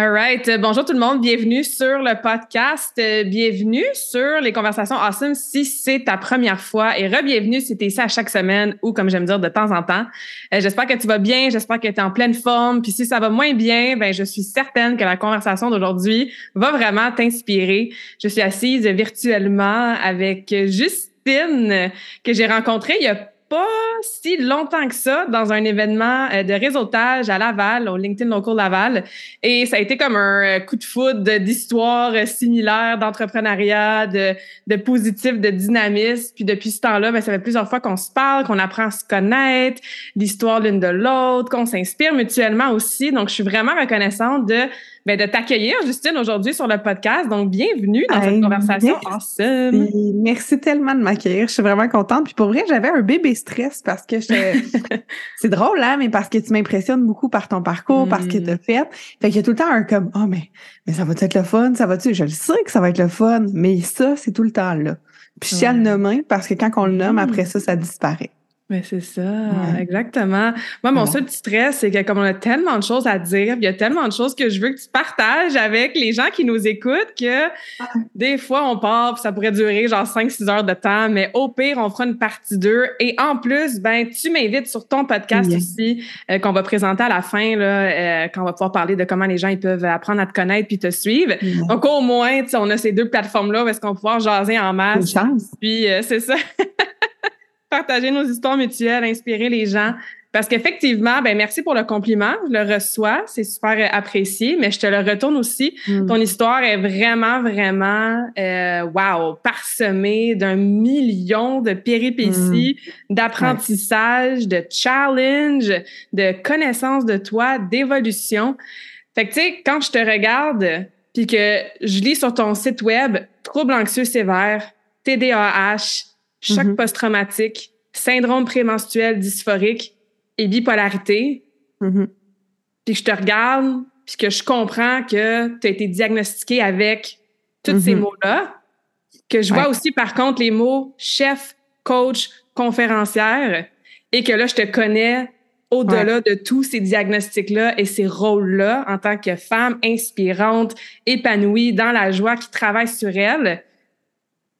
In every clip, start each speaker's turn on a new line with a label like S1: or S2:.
S1: All right. Bonjour tout le monde. Bienvenue sur le podcast. Bienvenue sur les conversations awesome si c'est ta première fois et re-bienvenue si tu es ici à chaque semaine ou comme j'aime dire de temps en temps. Euh, j'espère que tu vas bien. J'espère que tu es en pleine forme. Puis si ça va moins bien, ben je suis certaine que la conversation d'aujourd'hui va vraiment t'inspirer. Je suis assise virtuellement avec Justine que j'ai rencontrée il y a pas si longtemps que ça dans un événement euh, de réseautage à Laval, au LinkedIn Local Laval. Et ça a été comme un euh, coup de foudre d'histoire similaire, d'entrepreneuriat, de, de positif, de dynamisme. Puis depuis ce temps-là, ben, ça fait plusieurs fois qu'on se parle, qu'on apprend à se connaître, l'histoire l'une de l'autre, qu'on s'inspire mutuellement aussi. Donc, je suis vraiment reconnaissante de ben, de t'accueillir, Justine, aujourd'hui sur le podcast. Donc, bienvenue dans cette conversation
S2: merci. awesome. Merci tellement de m'accueillir. Je suis vraiment contente. Puis pour vrai, j'avais un bébé stress parce que c'est drôle, hein, mais parce que tu m'impressionnes beaucoup par ton parcours, parce que tu as mm. fait. Fait qu'il y a tout le temps un comme, oh, mais, mais ça va être le fun? Ça va-tu? Je le sais que ça va être le fun, mais ça, c'est tout le temps là. Puis je tiens à le nommer parce que quand on le nomme, mm. après ça, ça disparaît.
S1: Mais c'est ça, exactement. Moi, mon seul petit stress, c'est que comme on a tellement de choses à dire, il y a tellement de choses que je veux que tu partages avec les gens qui nous écoutent que des fois, on part, puis ça pourrait durer genre 5-6 heures de temps, mais au pire, on fera une partie 2. Et en plus, ben, tu m'invites sur ton podcast aussi, euh, qu'on va présenter à la fin, là, euh, quand on va pouvoir parler de comment les gens ils peuvent apprendre à te connaître puis te suivre. Donc, au moins, on a ces deux plateformes-là où est-ce qu'on va pouvoir jaser en masse. Puis, euh, c'est ça. partager nos histoires mutuelles, inspirer les gens. Parce qu'effectivement, ben merci pour le compliment, je le reçois, c'est super apprécié, mais je te le retourne aussi. Mm. Ton histoire est vraiment, vraiment, euh, wow, parsemée d'un million de péripéties, mm. d'apprentissage, de challenge, de connaissance de toi, d'évolution. Fait que tu sais, quand je te regarde, puis que je lis sur ton site web trouble anxieux sévère, TDAH, choc mm-hmm. post-traumatique, syndrome prémenstruel dysphorique et bipolarité. Mm-hmm. Puis je te regarde, puis que je comprends que tu as été diagnostiqué avec tous ces mm-hmm. mots-là. Que je vois aussi, par contre, les mots chef, coach, conférencière, et que là, je te connais au-delà de tous ces diagnostics-là et ces rôles-là en tant que femme inspirante, épanouie, dans la joie, qui travaille sur elle.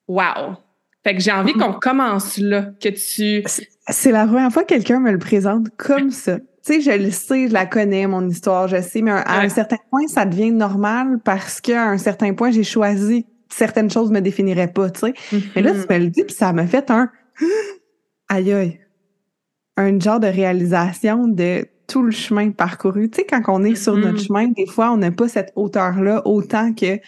S1: Wow! Fait que j'ai envie qu'on commence là, que tu.
S2: C'est la première fois que quelqu'un me le présente comme ça. Tu sais, je le sais, je la connais, mon histoire, je sais, mais à un certain point, ça devient normal parce qu'à un certain point, j'ai choisi certaines choses me définiraient pas, tu sais. Mais là, tu mm-hmm. me le dis, puis ça m'a fait un aïe aïe. Un genre de réalisation de tout le chemin parcouru. Tu sais, quand on est sur notre mm-hmm. chemin, des fois, on n'a pas cette hauteur-là autant que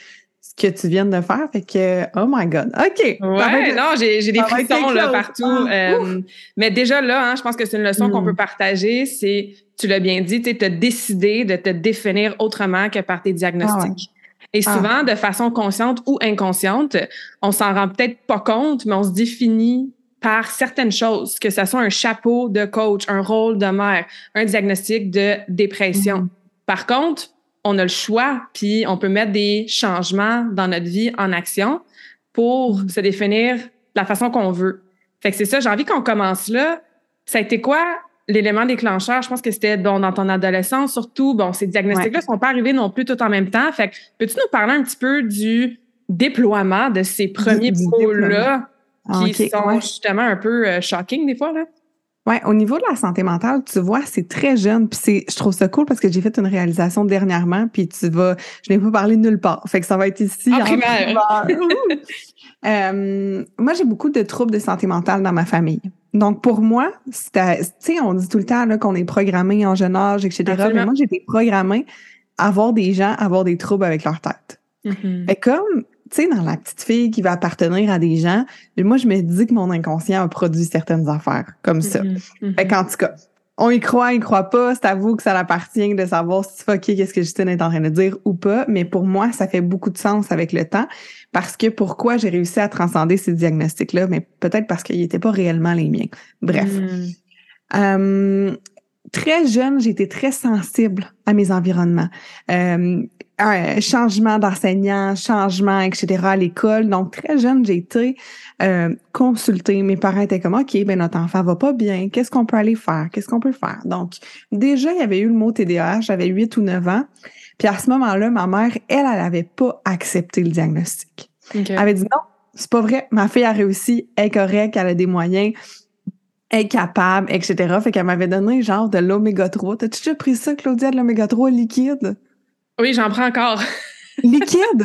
S2: que tu viens de faire. Fait que, oh my God. OK.
S1: Ouais, non, j'ai des frissons là, partout. Ah, euh, mais déjà là, hein, je pense que c'est une leçon qu'on hmm. peut partager. C'est, tu l'as bien dit, tu as décidé de te définir autrement que par tes diagnostics. Ah Et ah. souvent, de façon consciente ou inconsciente, on s'en rend peut-être pas compte, mais on se définit par certaines choses, que ce soit un chapeau de coach, un rôle de mère, un diagnostic de dépression. Hmm. Par contre, on a le choix, puis on peut mettre des changements dans notre vie en action pour se définir la façon qu'on veut. Fait que c'est ça, j'ai envie qu'on commence là. Ça a été quoi l'élément déclencheur? Je pense que c'était dans ton adolescence, surtout. Bon, ces diagnostics-là ne sont pas arrivés non plus tout en même temps. Fait que peux-tu nous parler un petit peu du déploiement de ces premiers mots-là qui sont justement un peu euh, shocking des fois, là?
S2: Ouais, au niveau de la santé mentale, tu vois, c'est très jeune, puis c'est, je trouve ça cool parce que j'ai fait une réalisation dernièrement, puis tu vas, je n'ai pas parlé nulle part, fait que ça va être ici.
S1: En, primaire.
S2: euh, moi, j'ai beaucoup de troubles de santé mentale dans ma famille. Donc, pour moi, tu sais, on dit tout le temps qu'on est programmé en jeune âge, etc. Mais moi, j'ai été programmée à voir des gens avoir des troubles avec leur tête. Mm Et comme tu sais, dans la petite fille qui va appartenir à des gens, moi, je me dis que mon inconscient a produit certaines affaires comme ça. Mm en tout cas, on y croit, il croit pas. C'est à vous que ça appartient de savoir si OK, qu'est-ce que Justine est en train de dire ou pas. Mais pour moi, ça fait beaucoup de sens avec le temps. Parce que pourquoi j'ai réussi à transcender ces diagnostics-là? Mais peut-être parce qu'ils n'étaient pas réellement les miens. Bref. Mm. Euh, très jeune, j'étais très sensible à mes environnements. Euh, un changement d'enseignant, changement, etc. à l'école. Donc, très jeune, j'ai été euh, consultée. Mes parents étaient comme, OK, ben notre enfant va pas bien. Qu'est-ce qu'on peut aller faire? Qu'est-ce qu'on peut faire? Donc, déjà, il y avait eu le mot TDAH. J'avais 8 ou 9 ans. Puis à ce moment-là, ma mère, elle, elle n'avait pas accepté le diagnostic. Elle avait dit non, c'est pas vrai. Ma fille a réussi, elle est correcte, elle a des moyens est capable, etc. Fait qu'elle m'avait donné genre de l'oméga 3. T'as-tu déjà pris ça, Claudia, de l'oméga 3 liquide?
S1: Oui, j'en prends encore.
S2: Liquide?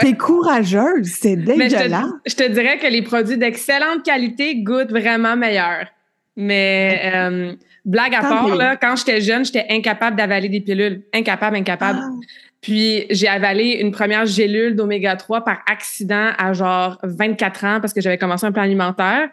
S2: T'es courageuse, c'est dégueulasse.
S1: Je te, dirais que les produits d'excellente qualité goûtent vraiment meilleur. Mais euh, blague à part, là, quand j'étais jeune, j'étais incapable d'avaler des pilules. Incapable, incapable. Ah. Puis j'ai avalé une première gélule d'oméga 3 par accident à genre 24 ans parce que j'avais commencé un plan alimentaire.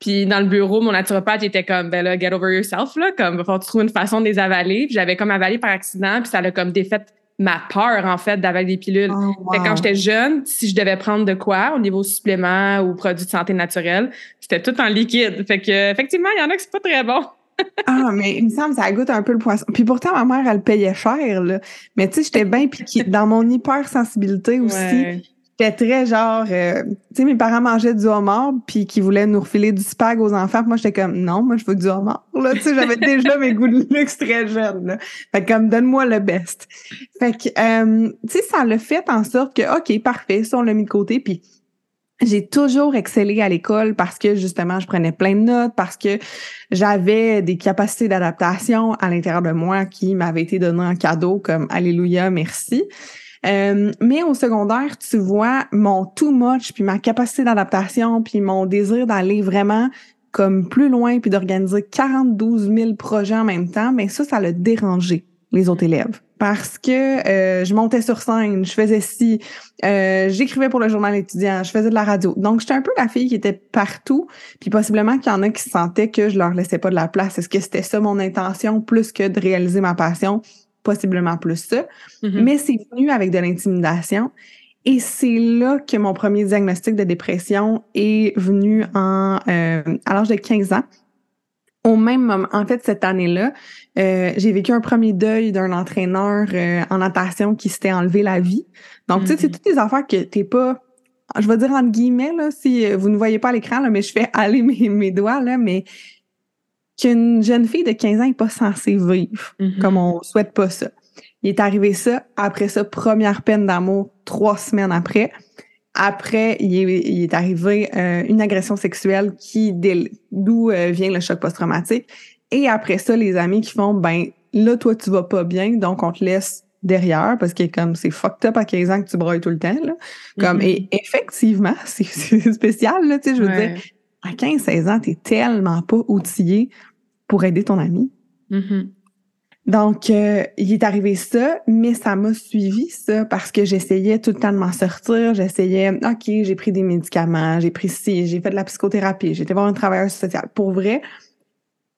S1: Puis dans le bureau, mon naturopathe était comme, ben là, get over yourself, là, comme, il va falloir que tu trouves une façon de les avaler. Puis j'avais comme avalé par accident, puis ça l'a comme défait ma peur, en fait, d'avaler des pilules. Oh, quand j'étais jeune, si je devais prendre de quoi au niveau supplément ou produits de santé naturelle, c'était tout en liquide. Fait que, effectivement, il y en a qui c'est pas très bon.
S2: ah, mais il me semble que ça goûte un peu le poisson. Puis pourtant, ma mère, elle payait cher, là. Mais tu sais, j'étais bien piquée. Dans mon hypersensibilité aussi, J'étais très genre, euh, tu sais, mes parents mangeaient du homard puis qui voulaient nous refiler du spag aux enfants. moi, j'étais comme, non, moi, je veux du homard. Là, tu sais, j'avais déjà mes goûts de luxe très jeunes. Là. Fait comme, donne-moi le best. Fait que, euh, tu sais, ça l'a fait en sorte que, OK, parfait, ça, on l'a mis de côté. Puis j'ai toujours excellé à l'école parce que, justement, je prenais plein de notes, parce que j'avais des capacités d'adaptation à l'intérieur de moi qui m'avaient été données en cadeau, comme, Alléluia, merci. Euh, mais au secondaire, tu vois, mon too much, puis ma capacité d'adaptation, puis mon désir d'aller vraiment comme plus loin, puis d'organiser 42 000 projets en même temps, mais ça, ça l'a dérangé les autres élèves. Parce que euh, je montais sur scène, je faisais ci, euh, j'écrivais pour le journal étudiant, je faisais de la radio. Donc, j'étais un peu la fille qui était partout, puis possiblement qu'il y en a qui sentaient que je leur laissais pas de la place. Est-ce que c'était ça mon intention, plus que de réaliser ma passion? Possiblement plus ça. Mm-hmm. Mais c'est venu avec de l'intimidation. Et c'est là que mon premier diagnostic de dépression est venu en, euh, à l'âge de 15 ans. Au même moment, en fait, cette année-là, euh, j'ai vécu un premier deuil d'un entraîneur euh, en natation qui s'était enlevé la vie. Donc, tu sais, c'est mm-hmm. toutes des affaires que t'es pas, je vais dire entre guillemets, là, si vous ne voyez pas l'écran, là, mais je fais aller mes, mes doigts, là, mais qu'une jeune fille de 15 ans n'est pas censée vivre, mm-hmm. comme on souhaite pas ça. Il est arrivé ça, après ça, première peine d'amour, trois semaines après. Après, il est, arrivé euh, une agression sexuelle qui d'où euh, vient le choc post-traumatique. Et après ça, les amis qui font ben là, toi, tu vas pas bien, donc on te laisse derrière parce que comme c'est fucked up à 15 ans que tu broyes tout le temps. Là. Comme, mm-hmm. Et effectivement, c'est spécial, là, tu sais, je veux dire, à 15-16 ans, t'es tellement pas outillé pour aider ton ami.
S1: Mm-hmm.
S2: Donc, euh, il est arrivé ça, mais ça m'a suivi, ça, parce que j'essayais tout le temps de m'en sortir. J'essayais, OK, j'ai pris des médicaments, j'ai pris ci, j'ai fait de la psychothérapie, j'étais voir un travailleur social. Pour vrai,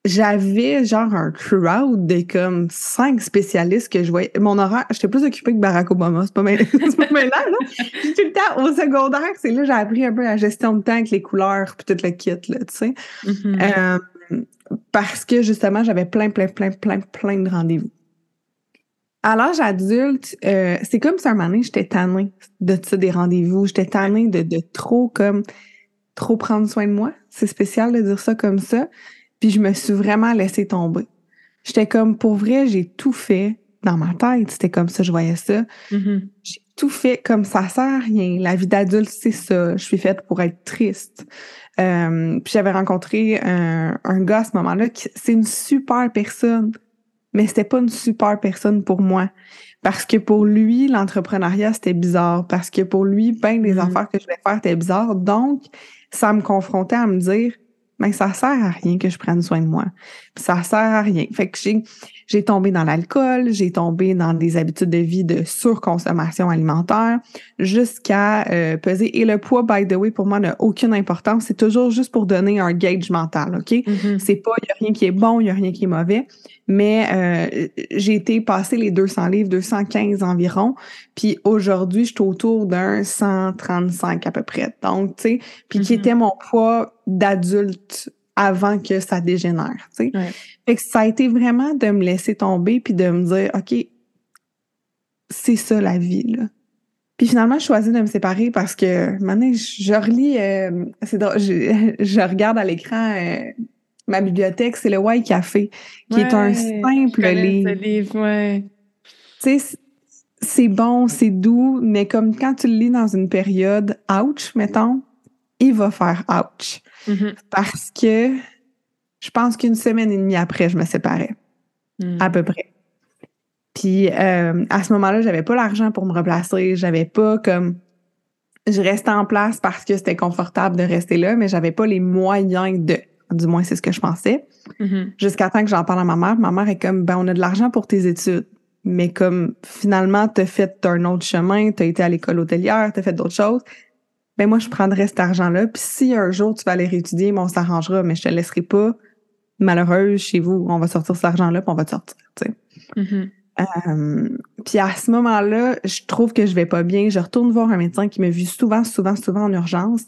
S2: j'avais genre un crowd de comme cinq spécialistes que je voyais. Mon horaire, j'étais plus occupée que Barack Obama. C'est pas mal, c'est pas mal là, non? tout le temps, au secondaire, c'est là j'ai appris un peu la gestion de temps avec les couleurs puis tout le kit, là, tu sais.
S1: Mm-hmm.
S2: euh, parce que justement, j'avais plein, plein, plein, plein, plein de rendez-vous. À l'âge adulte, euh, c'est comme si un moment donné, j'étais tannée de ça, des rendez-vous. J'étais tannée de, de trop, comme, trop prendre soin de moi. C'est spécial de dire ça comme ça. Puis je me suis vraiment laissée tomber. J'étais comme, pour vrai, j'ai tout fait dans ma tête, c'était comme ça, je voyais ça.
S1: Mm-hmm.
S2: J'ai tout fait comme ça sert à rien. La vie d'adulte, c'est ça. Je suis faite pour être triste. Euh, puis j'avais rencontré un, un gars à ce moment-là qui c'est une super personne, mais c'était pas une super personne pour moi. Parce que pour lui, l'entrepreneuriat, c'était bizarre. Parce que pour lui, ben les
S1: Mhm.
S2: affaires que je vais faire étaient bizarres. Donc, ça me confrontait à me dire, ben ça sert à rien que je prenne soin de moi. Puis ça sert à rien. Fait que j'ai, j'ai tombé dans l'alcool, j'ai tombé dans des habitudes de vie de surconsommation alimentaire, jusqu'à euh, peser. Et le poids, by the way, pour moi, n'a aucune importance. C'est toujours juste pour donner un gauge mental, OK?
S1: Mm-hmm.
S2: C'est pas, il n'y a rien qui est bon, il n'y a rien qui est mauvais. Mais euh, j'ai été passer les 200 livres, 215 environ. Puis aujourd'hui, je suis autour d'un 135 à peu près. Donc, tu sais, puis qui
S1: Mhm.
S2: était mon poids d'adulte avant que ça dégénère, tu sais.
S1: Ouais.
S2: Fait que ça a été vraiment de me laisser tomber puis de me dire, OK, c'est ça la vie, là. Puis finalement, je choisis de me séparer parce que maintenant, je, relis, euh, c'est drôle, je, je regarde à l'écran euh, ma bibliothèque, c'est le White Café, qui est un simple
S1: je
S2: livre.
S1: ce livre, ouais.
S2: Tu sais, c'est bon, c'est doux, mais comme quand tu le lis dans une période ouch, mettons, il va faire ouch.
S1: Mhm.
S2: Parce que je pense qu'une semaine et demie après, je me séparais,
S1: Mm.
S2: à peu près. Puis euh, à ce moment-là, j'avais pas l'argent pour me replacer, j'avais pas comme je restais en place parce que c'était confortable de rester là, mais j'avais pas les moyens de. Du moins, c'est ce que je pensais.
S1: Mhm.
S2: Jusqu'à temps que j'en parle à ma mère. Ma mère est comme, ben, on a de l'argent pour tes études. Mais comme, finalement, t'as fait un autre chemin, t'as été à l'école hôtelière, t'as fait d'autres choses. Ben, moi, je prendrais cet argent-là. Puis si un jour tu vas aller réétudier, ben, on s'arrangera, mais je te laisserai pas malheureuse chez vous. On va sortir cet argent-là, puis on va te sortir, tu sais.
S1: Mhm.
S2: Euh, puis à ce moment-là, je trouve que je vais pas bien. Je retourne voir un médecin qui m'a vu souvent, souvent, souvent en urgence.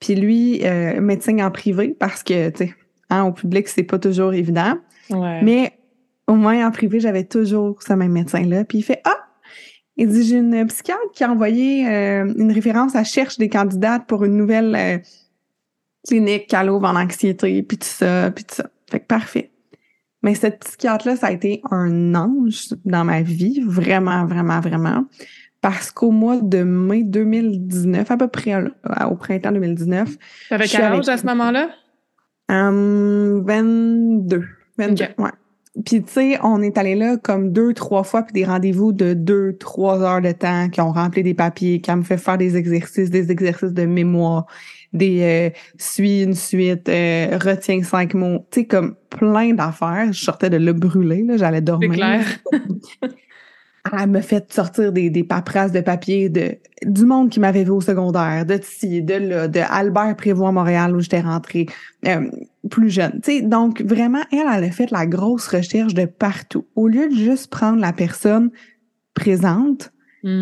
S2: Puis lui, euh, médecin en privé, parce que, tu sais, hein, au public, c'est pas toujours évident.
S1: Ouais.
S2: Mais au moins en privé, j'avais toujours ce même médecin-là. Puis il fait Ah! Il dit J'ai une psychiatre qui a envoyé euh, une référence, elle cherche des candidates pour une nouvelle euh, clinique qu'elle ouvre en anxiété, puis tout ça, puis tout ça. Fait que parfait. Mais cette psychiatre-là, ça a été un ange dans ma vie, vraiment, vraiment, vraiment. Parce qu'au mois de mai 2019, à peu près là, au printemps 2019,
S1: T'avais
S2: je suis
S1: quel
S2: avec-
S1: âge à ce moment-là?
S2: Hum, 22. 22,
S1: Ok.
S2: ouais. Puis, tu sais, on est allé là comme deux, trois fois, puis des rendez-vous de deux, trois heures de temps, qui ont rempli des papiers, qui me fait faire des exercices, des exercices de mémoire, des euh, suis une suite, euh, retiens cinq mots, tu sais, comme plein d'affaires. Je sortais de le brûler, là, j'allais
S1: C'est
S2: dormir.
S1: clair.
S2: Elle m'a fait sortir des, des paperasses de papier de du monde qui m'avait vu au secondaire, de de là, de Albert Prévost à Montréal où j'étais rentrée euh, plus jeune. Tu sais, donc vraiment, elle, elle a fait la grosse recherche de partout. Au lieu de juste prendre la personne présente,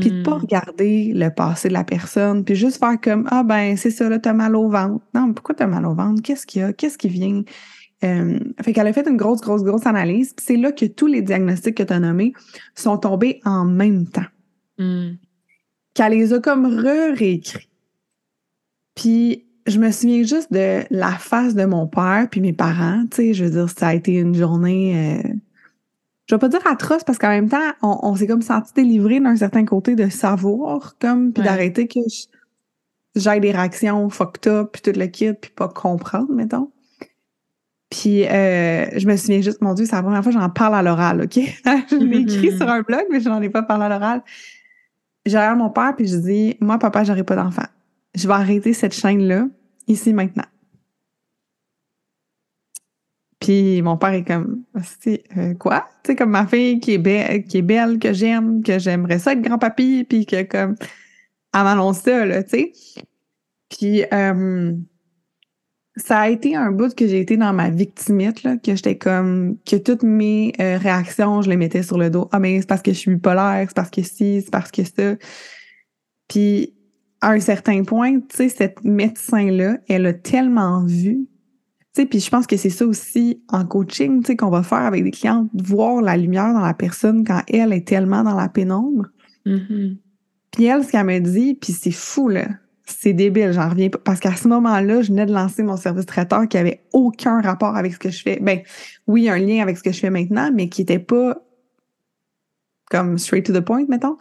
S2: puis de pas regarder le passé de la personne, puis juste faire comme ah ben c'est ça là, t'as mal au ventre. Non, mais pourquoi t'as mal au ventre? Qu'est-ce qu'il y a? Qu'est-ce qui vient? Euh, Fait qu'elle a fait une grosse, grosse, grosse analyse. Puis c'est là que tous les diagnostics que tu as nommés sont tombés en même temps.
S1: Mm.
S2: Qu'elle les a comme re-réécrits. Puis je me souviens juste de la face de mon père puis mes parents. Tu sais, je veux dire, ça a été une journée. euh, je vais pas dire atroce parce qu'en même temps, on, on s'est comme senti délivré d'un certain côté de savoir, comme, puis
S1: Ouais.
S2: d'arrêter que j'aille des réactions fucked up, puis tout le kit, puis pas comprendre, mettons. Puis euh, je me souviens juste, mon Dieu, c'est la première fois que j'en parle à l'oral, OK? je l'ai écrit sur un blog, mais je n'en ai pas parlé à l'oral. J'ai regardé mon père, puis je dis, moi, papa, j'aurai pas d'enfant. Je vais arrêter cette chaîne-là, ici, maintenant. Puis mon père est comme, Asti, euh, quoi? Tu sais, comme ma fille qui est, belle, qui est belle, que j'aime, que j'aimerais ça être grand-papy, puis que comme, elle m'annonce ça, là, tu sais. Puis euh, ça a été un bout que j'ai été dans ma victimite, là, que j'étais comme, que toutes mes euh, réactions, je les mettais sur le dos. Ah, mais c'est parce que je suis bipolaire, c'est parce que si, c'est parce que ça. Puis à un certain point, tu sais, cette médecin-là, elle a tellement vu tu sais, puis je pense que c'est ça aussi en coaching, tu sais, qu'on va faire avec des clients, voir la lumière dans la personne quand elle est tellement dans la pénombre.
S1: Mhm.
S2: Puis elle, ce qu'elle me dit, puis c'est fou, là, c'est débile, j'en reviens pas. Parce qu'à ce moment-là, je venais de lancer mon service traiteur qui avait aucun rapport avec ce que je fais. Ben, oui, un lien avec ce que je fais maintenant, mais qui était pas comme straight to the point, mettons.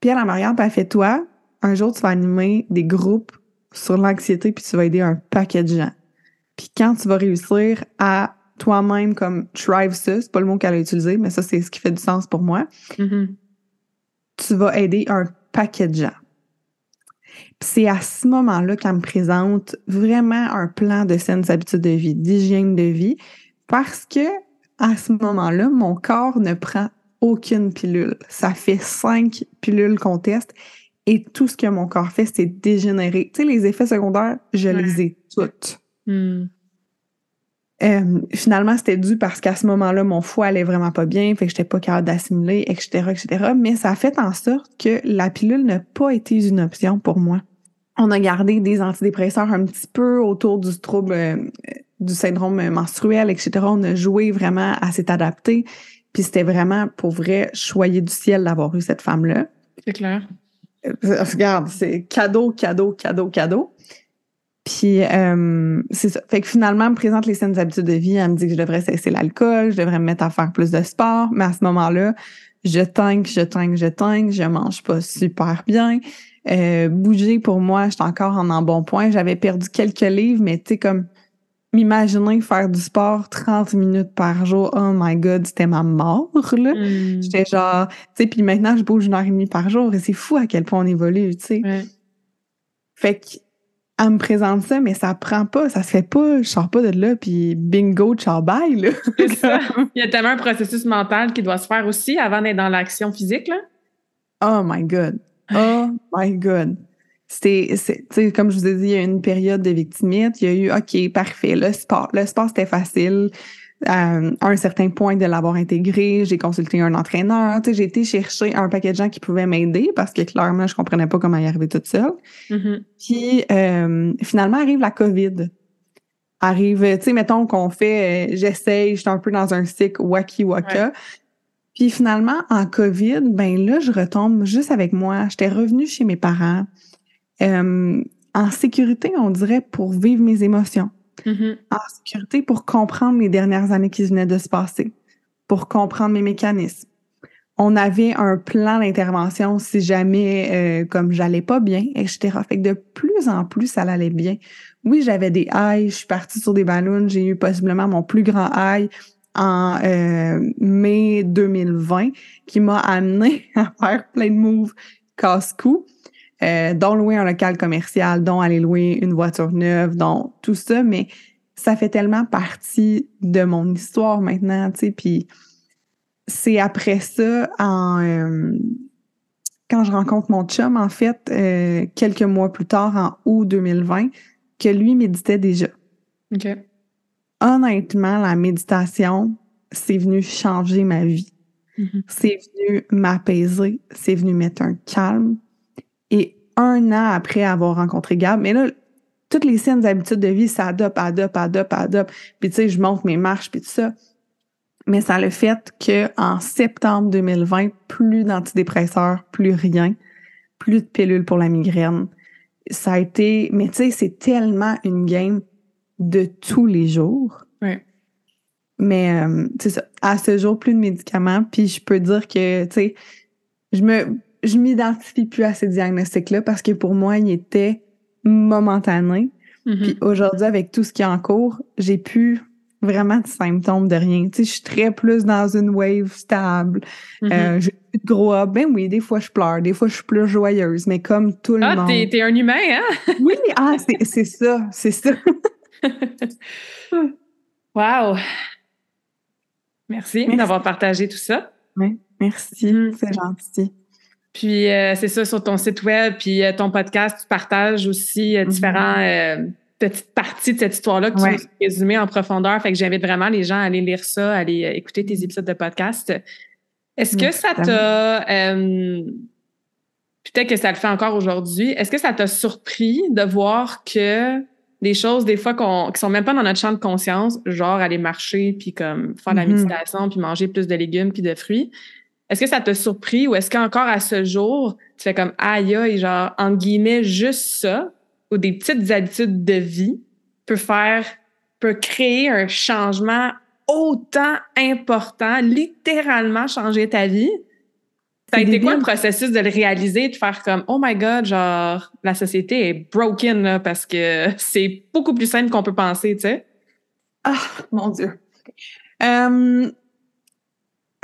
S2: Puis elle, regarde, puis elle fait Toi, un jour, tu vas animer des groupes sur l'anxiété, puis tu vas aider un paquet de gens. Puis quand tu vas réussir à toi-même comme drive ça, c'est pas le mot qu'elle a utilisé, mais ça, c'est ce qui fait du sens pour moi.
S1: Mm-hmm.
S2: Tu vas aider un paquet de gens. C'est à ce moment-là qu'elle me présente vraiment un plan de saines habitudes de vie, d'hygiène de vie, parce que à ce moment-là, mon corps ne prend aucune pilule. Ça fait cinq pilules qu'on teste et tout ce que mon corps fait, c'est dégénérer. Tu sais, les effets secondaires, je les ai toutes.
S1: Hmm.
S2: Euh, finalement, c'était dû parce qu'à ce moment-là, mon foie allait vraiment pas bien, fait que j'étais pas capable d'assimiler, etc., etc. Mais ça a fait en sorte que la pilule n'a pas été une option pour moi. On a gardé des antidépresseurs un petit peu autour du trouble euh, du syndrome menstruel, etc. On a joué vraiment à s'être adapté. Puis c'était vraiment, pour vrai, choyer du ciel d'avoir eu cette femme-là.
S1: C'est clair.
S2: Euh, regarde, c'est cadeau, cadeau, cadeau, cadeau. Puis euh, c'est ça. Fait que finalement, elle me présente les saines habitudes de vie. Elle me dit que je devrais cesser l'alcool, je devrais me mettre à faire plus de sport. Mais à ce moment-là, je tank, je tank, je tank, je mange pas super bien. Euh, bouger pour moi, j'étais encore en un bon point. J'avais perdu quelques livres, mais tu sais, comme m'imaginer faire du sport 30 minutes par jour, oh my god, c'était ma mort, là.
S1: Hmm.
S2: J'étais genre, tu sais, puis maintenant, je bouge une heure et demie par jour et c'est fou à quel point on évolue, tu sais.
S1: Ouais.
S2: Fait que, elle me présente ça, mais ça prend pas, ça se fait pas, je sors pas de là, puis bingo, ciao, bye, là.
S1: Ça. Il y a tellement un processus mental qui doit se faire aussi avant d'être dans l'action physique, là.
S2: Oh my god. Oh my god. C'était, comme je vous ai dit, il y a eu une période de victimite. Il y a eu, OK, parfait, le sport. Le sport, c'était facile. Euh, à un certain point de l'avoir intégré, j'ai consulté un entraîneur. Tu sais, j'ai été chercher un paquet de gens qui pouvaient m'aider parce que clairement, je comprenais pas comment y arriver toute seule.
S1: Mhm.
S2: Puis euh, finalement arrive la COVID. Arrive, tu sais, mettons qu'on fait, euh, j'essaye, je suis un peu dans un cycle waki waka. Puis finalement, en COVID, ben là, je retombe juste avec moi. J'étais revenue chez mes parents, euh, en sécurité, on dirait, pour vivre mes émotions.
S1: Mhm.
S2: En sécurité pour comprendre les dernières années qui venaient de se passer, pour comprendre mes mécanismes. On avait un plan d'intervention si jamais, euh, comme j'allais pas bien, etc. Fait que de plus en plus, ça allait bien. Oui, j'avais des highs, je suis partie sur des ballons, j'ai eu possiblement mon plus grand high en euh, mai 2020 qui m'a amené à faire plein de moves casse-cou, euh, dont louer un local commercial, dont aller louer une voiture neuve, dont tout ça, mais ça fait tellement partie de mon histoire maintenant, tu sais, puis c'est après ça, en, euh, quand je rencontre mon chum, en fait, euh, quelques mois plus tard, en août 2020, que lui méditait déjà.
S1: OK.
S2: Honnêtement, la méditation, c'est venu changer ma vie.
S1: Mhm.
S2: C'est venu m'apaiser, c'est venu mettre un calme. Un an après avoir rencontré Gab, mais là, toutes les saines habitudes de vie, ça adopte, adopte, adopte, adopte. Puis tu sais, je monte mes marches, puis tout ça. Mais ça a le fait que en septembre 2020, plus d'antidépresseurs, plus rien, plus de pilules pour la migraine. Ça a été, mais tu sais, c'est tellement une game de tous les jours.
S1: Ouais.
S2: Mais euh, c'est ça. À ce jour, plus de médicaments. Puis je peux dire que, tu sais, je me, je m'identifie plus à ces diagnostics-là parce que pour moi, ils étaient momentanés.
S1: Mhm.
S2: Puis aujourd'hui, avec tout ce qui est en cours, j'ai plus vraiment de symptômes de rien. Tu sais, je suis très plus dans une wave stable. Euh, j'ai plus de gros up. Ben oui, des fois je pleure, des fois je suis plus joyeuse, mais comme tout le
S1: Ah,
S2: monde.
S1: t'es, t'es un humain, hein?
S2: Oui, ah, c'est, ça, c'est ça.
S1: Wow! Merci,
S2: Merci.
S1: d'avoir partagé tout ça.
S2: Oui, merci,
S1: Mhm.
S2: c'est gentil.
S1: Puis euh, c'est ça sur ton site web, puis euh, ton podcast, tu partages aussi euh,
S2: Mhm.
S1: différents euh, petites parties de cette histoire-là que tu
S2: Ouais.
S1: nous as résumées en profondeur. Fait que j'invite vraiment les gens à aller lire ça, à aller écouter tes épisodes de podcast. Est-ce que ça t'a peut-être que ça le fait encore aujourd'hui. Est-ce que ça t'a surpris de voir que des choses, des fois, qu'on, qui sont même pas dans notre champ de conscience, genre aller marcher, puis comme faire de la
S2: Mhm.
S1: méditation, puis manger plus de légumes, puis de fruits, est-ce que ça t'a surpris ou est-ce qu'encore à ce jour, tu fais comme aïe aïe, genre, en guillemets, juste ça, ou des petites habitudes de vie, peut faire, peut créer un changement autant important, littéralement changer ta vie? Ça a été quoi le processus de le réaliser, de faire comme Oh my God, genre la société est broken là, parce que c'est beaucoup plus simple qu'on peut penser, tu sais?
S2: Ah, mon Dieu. Euh,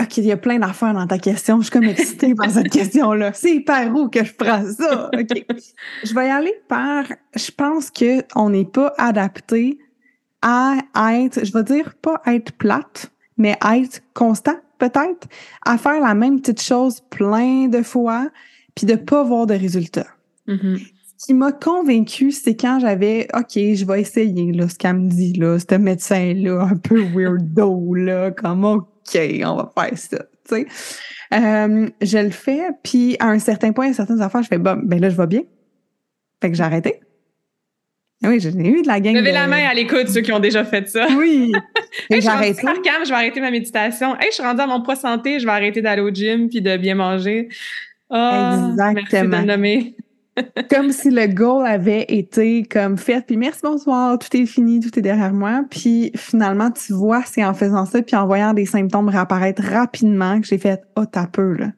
S2: OK, il y a plein d'affaires dans ta question. Je suis comme excitée par cette question-là. C'est par où que je prends ça? OK. je vais y aller par. Je pense qu'on n'est pas adapté à être, je vais dire pas être plate, mais être constant peut-être, à faire la même petite chose plein de fois, puis de pas voir de résultats.
S1: Mm-hmm.
S2: Ce qui m'a convaincue, c'est quand j'avais, OK, je vais essayer, là, ce qu'elle me dit, là, ce médecin-là, un peu weirdo, là, comme, OK, on va faire ça, tu sais. Euh, je le fais, puis à un certain point, à certaines affaires, je fais, bon, ben là, je vais bien. Fait que j'ai arrêté. Ah oui, j'ai eu de la gang.
S1: Levez la main à l'écoute, ceux qui ont déjà fait ça.
S2: Oui.
S1: hey, je, suis je vais arrêter ma méditation. Hey, je suis rendue à mon poids santé, je vais arrêter d'aller au gym puis de bien manger. Oh, Exactement. Merci
S2: de comme si le goal avait été comme fait, puis merci, bonsoir, tout est fini, tout est derrière moi. Puis finalement, tu vois, c'est en faisant ça, puis en voyant des symptômes réapparaître rapidement que j'ai fait « Oh, t'as peu, là.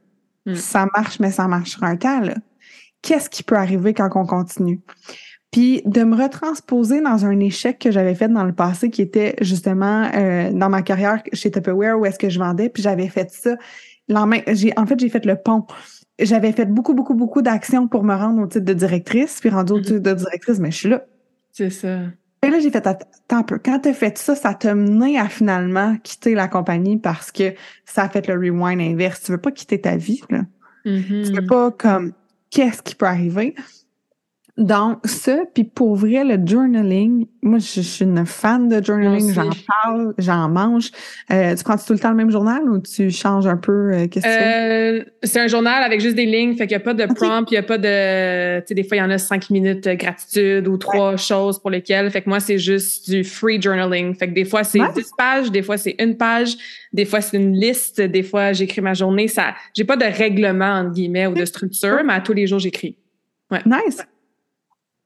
S2: Hmm. Ça marche, mais ça marchera un temps, là. Qu'est-ce qui peut arriver quand on continue? » Puis de me retransposer dans un échec que j'avais fait dans le passé, qui était justement euh, dans ma carrière chez Tupperware, où est-ce que je vendais, puis j'avais fait ça. J'ai, en fait, j'ai fait le pont. J'avais fait beaucoup, beaucoup, beaucoup d'actions pour me rendre au titre de directrice, puis rendu au mm-hmm. titre de directrice, mais je suis là.
S1: C'est ça.
S2: Et là, j'ai fait, attends un peu, quand t'as fait ça, ça t'a mené à finalement quitter la compagnie parce que ça a fait le rewind inverse. Tu veux pas quitter ta vie, là.
S1: Mm-hmm.
S2: Tu veux pas comme, qu'est-ce qui peut arriver? Donc, ça, puis pour vrai, le journaling, moi, je, suis une fan de journaling, j'en parle, j'en mange. Euh, tu prends tout le temps le même journal ou tu changes un peu? Euh, qu'est-ce
S1: que euh, C'est un journal avec juste des lignes, fait qu'il n'y a pas de prompt, il n'y a pas de... Tu sais, des fois, il y en a cinq minutes gratitude ou trois choses pour lesquelles. Fait que moi, c'est juste du free journaling. Fait que des fois, c'est dix pages, des fois, c'est une page, des fois, c'est une liste, des fois, j'écris ma journée. Ça, J'ai pas de règlement, entre guillemets, ou de structure, mais à tous les jours, j'écris. Ouais.
S2: Nice.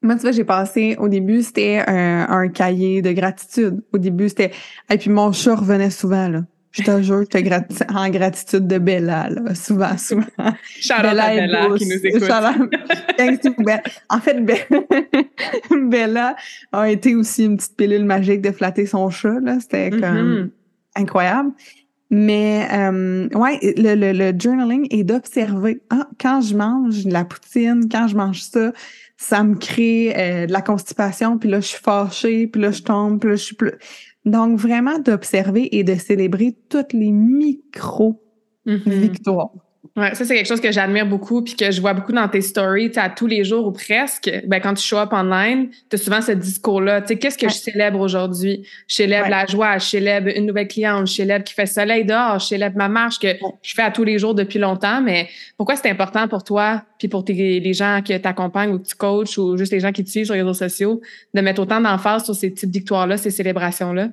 S2: Moi, tu vois, j'ai passé, au début, c'était un, cahier de gratitude. Au début, c'était... Et puis mon chat revenait souvent, là. Je te jure, j'étais en gratitude de Bella, là, souvent, souvent.
S1: Shout Bella, Bella qui nous écoute.
S2: en fait, Bella a été aussi une petite pilule magique de flatter son chat, là. C'était comme mm-hmm. incroyable. Mais euh, ouais, le, le, le journaling est d'observer. Ah, quand je mange la poutine, quand je mange ça, ça me crée euh, de la constipation, puis là, je suis fâchée, puis là, je tombe, puis là, je suis plus... Donc, vraiment d'observer et de célébrer toutes les micro-victoires.
S1: Mm-hmm. Ouais, ça, c'est quelque chose que j'admire beaucoup puis que je vois beaucoup dans tes stories, à tous les jours ou presque. Ben, quand tu show up online, tu as souvent ce discours-là. Tu sais, qu'est-ce que je célèbre aujourd'hui? Je célèbre la joie, je célèbre une nouvelle cliente, je célèbre qui fait soleil dehors, je célèbre ma marche que je fais à tous les jours depuis longtemps. Mais pourquoi c'est important pour toi puis pour tes, les gens qui t'accompagnent ou que tu coaches ou juste les gens qui te suivent sur les réseaux sociaux de mettre autant d'emphase sur ces petites victoires-là, ces célébrations-là?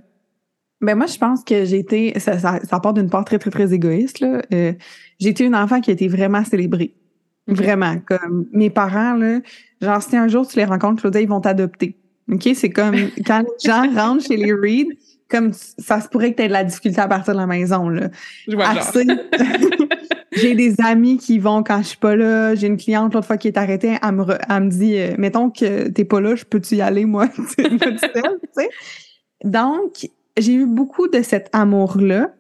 S2: Ben moi, je pense que j'ai été, ça, ça, ça, part d'une part très, très, très égoïste. Là. Euh, j'ai été une enfant qui a été vraiment célébrée. Vraiment. Comme mes parents, là, genre, si un jour tu les rencontres, Claudia, ils vont t'adopter. OK? C'est comme quand les gens rentrent chez les Reed, comme ça se pourrait que tu aies de la difficulté à partir de la maison. Là.
S1: Je vois
S2: J'ai des amis qui vont quand je suis pas là. J'ai une cliente l'autre fois qui est arrêtée, elle me, elle me dit euh, Mettons que t'es pas là, je peux-tu y aller, moi? Donc, j'ai eu beaucoup de cet amour-là.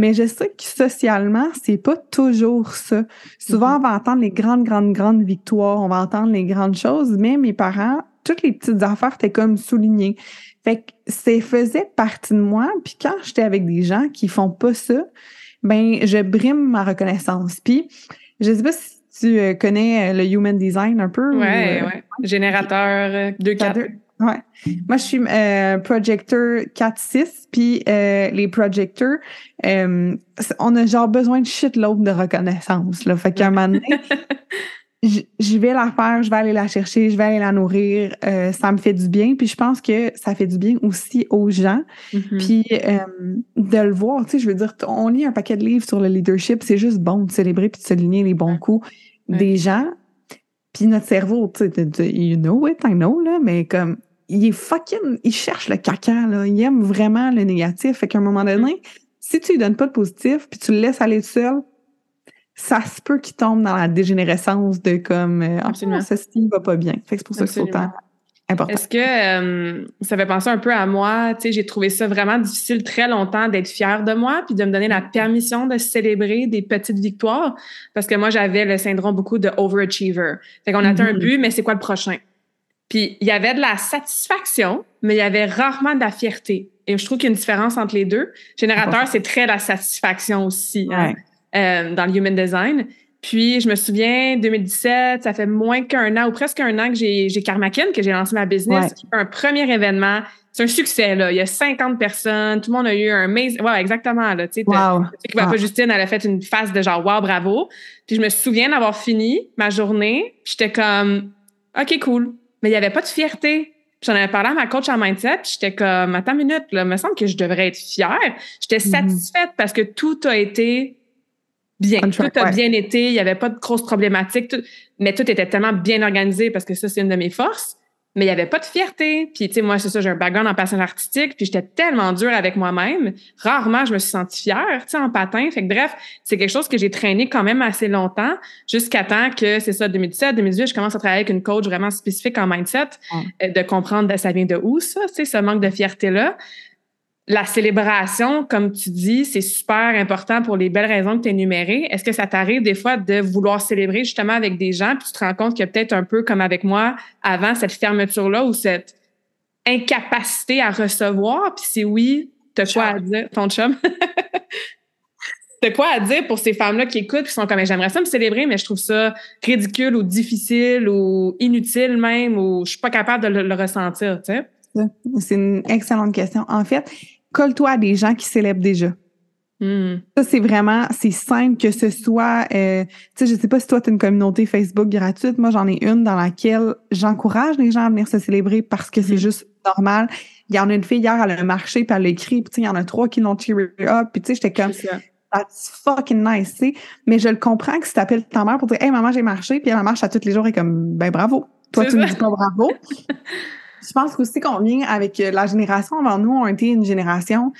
S2: Mais je sais que socialement, c'est pas toujours ça. Souvent, on va entendre les grandes, grandes, grandes victoires, on va entendre les grandes choses, mais mes parents, toutes les petites affaires étaient comme soulignées. Fait que ça faisait partie de moi. Puis quand j'étais avec des gens qui font pas ça, ben je brime ma reconnaissance. Puis je sais pas si tu euh, connais euh, le human design un peu.
S1: Ouais, ou, euh, ouais. Générateur 2-4.
S2: Ouais. Moi, je suis euh, projecteur 4-6, puis euh, les projecteurs, euh, on a genre besoin de shitload de reconnaissance. Là. Fait qu'à un moment donné, je vais la faire, je vais aller la chercher, je vais aller la nourrir. Ça me fait du bien. Puis je pense que ça fait du bien aussi aux gens.
S1: Mm-hmm.
S2: Puis de le voir, tu sais, je veux dire, on lit un paquet de livres sur le leadership. C'est juste bon de célébrer puis de souligner les bons coups des gens. Puis notre cerveau, tu sais, you know it, I know, là, mais comme il est fucking, il cherche le caca, là. Il aime vraiment le négatif. Fait qu'à un moment donné, si tu lui donnes pas de positif, puis tu le laisses aller seul, ça se peut qu'il tombe dans la dégénérescence de comme euh, ah, Absolument. ça ne va pas bien. Fait que c'est pour ça que c'est autant important.
S1: Est-ce que euh, ça fait penser un peu à moi? Tu sais, j'ai trouvé ça vraiment difficile très longtemps d'être fière de moi puis de me donner la permission de célébrer des petites victoires parce que moi, j'avais le syndrome beaucoup de overachiever. Fait qu'on atteint un mm-hmm. but, mais c'est quoi le prochain? Puis il y avait de la satisfaction, mais il y avait rarement de la fierté. Et je trouve qu'il y a une différence entre les deux. Générateur, c'est très la satisfaction aussi hein, euh, dans le human design. Puis je me souviens, 2017, ça fait moins qu'un an ou presque un an que j'ai Karmakin, que j'ai lancé ma business. Un premier événement. C'est un succès, là. Il y a 50 personnes. Tout le monde a eu un maze. Ouais, exactement, là. Tu sais, wow. pas Justine, elle a fait une phase de genre, wow, bravo. Puis je me souviens d'avoir fini ma journée. J'étais comme, OK, cool mais il n'y avait pas de fierté. J'en avais parlé à ma coach en mindset, j'étais comme, attends une minute, là, il me semble que je devrais être fière. J'étais mhm. satisfaite parce que tout a été bien. tout a bien été, il n'y avait pas de grosses problématiques, mais tout était tellement bien organisé parce que ça, c'est une de mes forces mais il n'y avait pas de fierté. Puis, tu sais, moi, c'est ça, j'ai un background en passion artistique, puis j'étais tellement dure avec moi-même. Rarement, je me suis sentie fière, tu sais, en patin. Fait que bref, c'est quelque chose que j'ai traîné quand même assez longtemps, jusqu'à temps que, c'est ça, 2017, 2018, je commence à travailler avec une coach vraiment spécifique en mindset, euh, de comprendre ça vient de où, ça, tu sais, ce manque de fierté-là la célébration, comme tu dis, c'est super important pour les belles raisons que tu énumérées. Est-ce que ça t'arrive des fois de vouloir célébrer justement avec des gens, puis tu te rends compte qu'il y a peut-être un peu comme avec moi avant cette fermeture-là ou cette incapacité à recevoir? Puis si oui, t'as quoi à dire? Ton chum? t'as quoi à dire pour ces femmes-là qui écoutent qui sont comme j'aimerais ça me célébrer, mais je trouve ça ridicule ou difficile ou inutile même ou je suis pas capable de le, ressentir, tu sais?
S2: C'est une excellente question. En fait, colle-toi à des gens qui célèbrent déjà. Hmm. Ça, c'est vraiment, c'est simple que ce soit, euh, tu sais, je sais pas si toi, tu as une communauté Facebook gratuite. Moi, j'en ai une dans laquelle j'encourage les gens à venir se célébrer parce que c'est hmm. juste normal. Il y en a une fille hier, elle a marché, puis elle a écrit, puis il y en a trois qui l'ont tiré up, puis tu sais, j'étais comme, that's fucking nice, tu sais. Mais je le comprends que si t'appelles ta mère pour dire, hey, maman, j'ai marché, puis elle marche à tous les jours, et comme, ben bravo. Toi, tu me dis pas bravo. Je pense aussi qu'on vient avec euh, la génération avant nous, on été une génération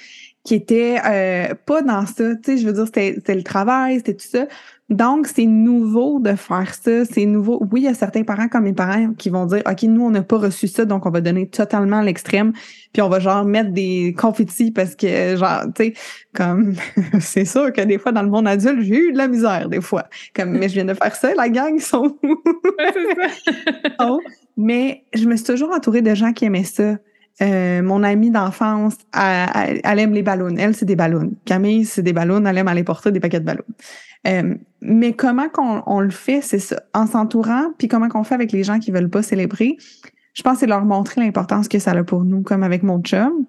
S2: qui était euh, pas dans ça. Tu sais, je veux dire, c'était le travail, c'était tout ça. Donc, c'est nouveau de faire ça. C'est nouveau. Oui, il y a certains parents comme mes parents qui vont dire, OK, nous, on n'a pas reçu ça, donc on va donner totalement l'extrême. Puis on va genre mettre des confettis parce que, genre, tu sais, comme, c'est sûr que des fois, dans le monde adulte, j'ai eu de la misère, des fois. Comme, mais je viens de faire ça, la gang, ils sont où? oh, mais je me suis toujours entourée de gens qui aimaient ça. Euh, mon amie d'enfance, elle, aime les ballons. Elle, c'est des ballons. Camille, c'est des ballons. Elle aime aller porter des paquets de ballons. Euh, mais comment qu'on on le fait, c'est ça, en s'entourant, puis comment qu'on fait avec les gens qui veulent pas célébrer. Je pense que c'est leur montrer l'importance que ça a pour nous, comme avec mon chum.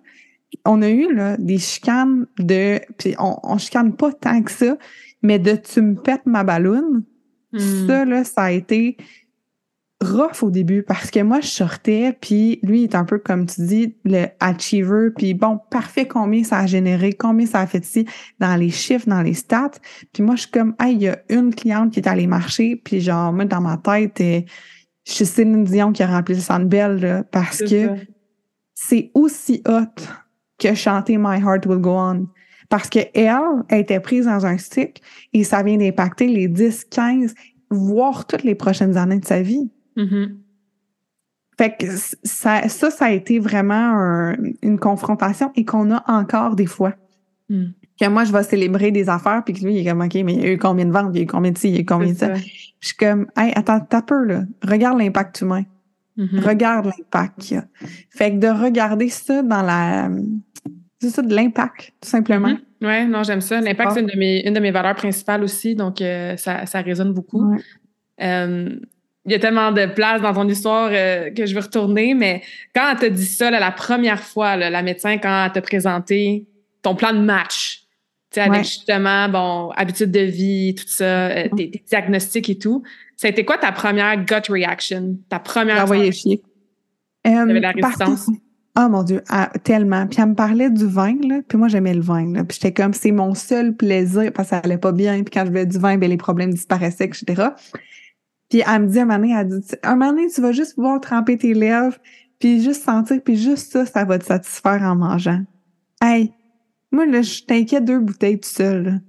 S2: On a eu là, des chicanes de, puis on, on chicane pas tant que ça, mais de tu me pètes ma balloune. Hmm. Ça là, ça a été rough au début parce que moi je sortais puis lui il est un peu comme tu dis le achiever puis bon parfait combien ça a généré combien ça a fait ici dans les chiffres dans les stats. Puis moi je suis comme hey il y a une cliente qui est allée marcher puis genre moi dans ma tête euh, je suis Céline Dion qui a rempli le centre belle parce que c'est aussi hot que chanter My Heart Will Go On. Parce que elle était prise dans un stick et ça vient d'impacter les 10 15 voire toutes les prochaines années de sa vie Mm-hmm. Fait que ça, ça, ça a été vraiment une confrontation et qu'on a encore des fois. Mm. Que moi, je vais célébrer des affaires, puis que lui, il est comme, OK, mais il y a eu combien de ventes, il y a eu combien de ci, il y a eu combien de ça? Je suis comme, hey, attends, t'as peur, là. Regarde l'impact humain. Mm-hmm. Regarde l'impact qu'il y a. Fait que de regarder ça dans la. C'est ça, de l'impact, tout simplement. Mm-hmm.
S1: Oui, non, j'aime ça. L'impact, c'est une, de mes, une de mes valeurs principales aussi, donc euh, ça, ça résonne beaucoup. Euh, il y a tellement de place dans ton histoire euh, que je veux retourner, mais quand elle t'a dit ça la première fois, la médecin, quand elle t'a présenté ton plan de match, tu sais, avec justement, bon, habitude de vie, tout ça, euh, mm-hmm. tes, diagnostics et tout, ça a été quoi ta première gut reaction? Ta première.
S2: Envoyé chier. Euh, la résistance. Oh mon Dieu, ah, tellement. Puis elle me parlait du vin, là, puis moi j'aimais le vin. Là, puis j'étais comme, c'est mon seul plaisir parce que ça allait pas bien. Puis quand je buvais du vin, ben, les problèmes disparaissaient, etc. Puis elle me dit un moment donné, elle dit, un moment donné, tu vas juste pouvoir tremper tes lèvres, puis juste sentir, puis juste ça, ça va te satisfaire en mangeant. Hey, moi, là, je t'inquiète deux bouteilles tout seul.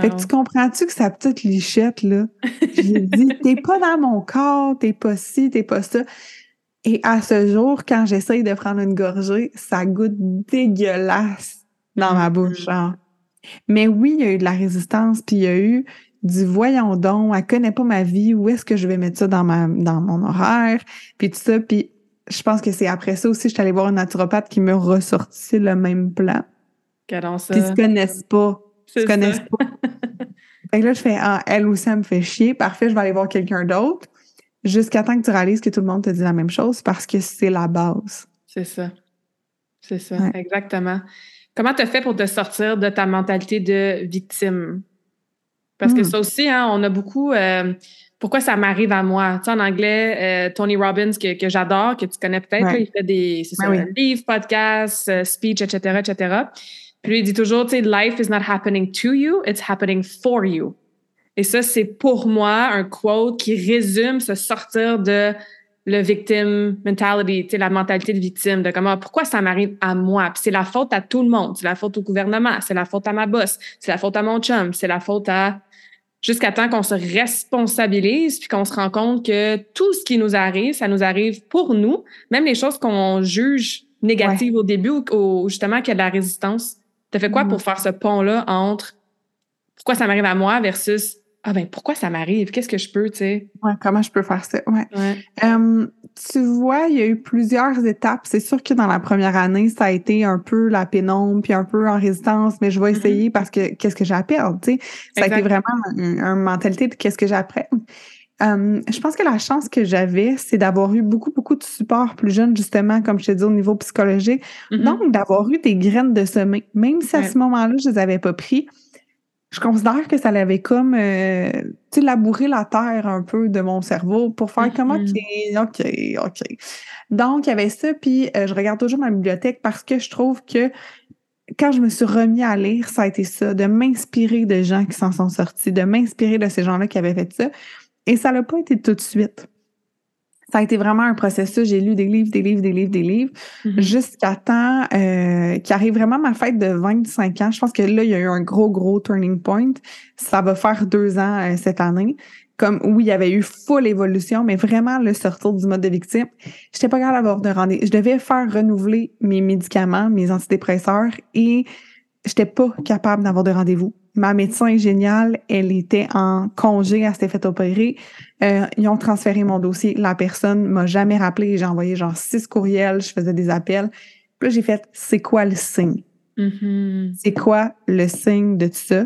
S2: Fait que tu comprends-tu que sa petite lichette, là, j'ai dit, t'es pas dans mon corps, t'es pas ci, t'es pas ça. Et à ce jour, quand j'essaye de prendre une gorgée, ça goûte dégueulasse dans ma bouche. Genre. Mais oui, il y a eu de la résistance, puis il y a eu du voyons donc, elle connaît pas ma vie, où est-ce que je vais mettre ça dans ma dans mon horaire, puis tout ça, puis je pense que c'est après ça aussi, je suis allée voir un naturopathe qui me ressortit le même plan.
S1: ça.
S2: Puis ils se connaissent pas. Ils se connaissent pas. fait que là, je fais, ah, elle aussi, ça me fait chier. Parfait, je vais aller voir quelqu'un d'autre. Jusqu'à temps que tu réalises que tout le monde te dit la même chose parce que c'est la base.
S1: C'est ça. C'est ça, exactement. Comment tu as fait pour te sortir de ta mentalité de victime? Parce que hmm. ça aussi, hein, on a beaucoup. Euh, pourquoi ça m'arrive à moi? Tu sais, en anglais, euh, Tony Robbins, que, que j'adore, que tu connais peut-être, il fait des c'est ça, livres, podcasts, euh, speech, etc., etc. Puis lui, il dit toujours, tu sais, life is not happening to you, it's happening for you. Et ça, c'est pour moi un quote qui résume se sortir de le victim mentality, tu sais, la mentalité de victime, de comment, pourquoi ça m'arrive à moi? Puis c'est la faute à tout le monde. C'est la faute au gouvernement, c'est la faute à ma boss, c'est la faute à mon chum, c'est la faute à jusqu'à temps qu'on se responsabilise puis qu'on se rend compte que tout ce qui nous arrive, ça nous arrive pour nous, même les choses qu'on juge négatives au début ou, justement qu'il y a de la résistance. T'as fait quoi mm-hmm. pour faire ce pont-là entre pourquoi ça m'arrive à moi versus ah ben pourquoi ça m'arrive? Qu'est-ce que je peux, tu sais?
S2: Ouais, comment je peux faire ça? Ouais. Tu vois, il y a eu plusieurs étapes. C'est sûr que dans la première année, ça a été un peu la pénombre, puis un peu en résistance, mais je vais mm-hmm. essayer parce que qu'est-ce que j'ai à perdre, tu sais? Ça a été vraiment une, mentalité de qu'est-ce que à je pense que la chance que j'avais, c'est d'avoir eu beaucoup, beaucoup de support plus jeune, justement, comme je te dis, au niveau psychologique. Mm-hmm. Donc, d'avoir eu des graines de semer. Même si à ce moment-là, je les avais pas pris, je considère que ça l'avait comme, euh, tu sais, labouré la terre un peu de mon cerveau pour faire comment mm-hmm. OK, OK. Donc, il y avait ça, puis euh, je regarde toujours ma bibliothèque parce que je trouve que quand je me suis remis à lire, ça a été ça, de m'inspirer de gens qui s'en sont sortis, de m'inspirer de ces gens-là qui avaient fait ça. Et ça n'a pas été tout de suite ça a été vraiment un processus. J'ai lu des livres, des livres, des livres, des livres, mm-hmm. jusqu'à temps euh, arrive vraiment ma fête de 25 ans. Je pense que là, il y a eu un gros, gros turning point. Ça va faire deux ans euh, cette année. Comme oui, il y avait eu full évolution, mais vraiment le sortir du mode de victime. J'étais pas capable d'avoir de rendez-vous. Je devais faire renouveler mes médicaments, mes antidépresseurs, et j'étais pas capable d'avoir de rendez-vous. Ma médecin est géniale, elle était en congé, elle s'était fait opérer. Euh, ils ont transféré mon dossier. La personne m'a jamais rappelé. J'ai envoyé genre six courriels, je faisais des appels. Puis là, j'ai fait, c'est quoi le signe? Mm-hmm. C'est quoi le signe de tout ça?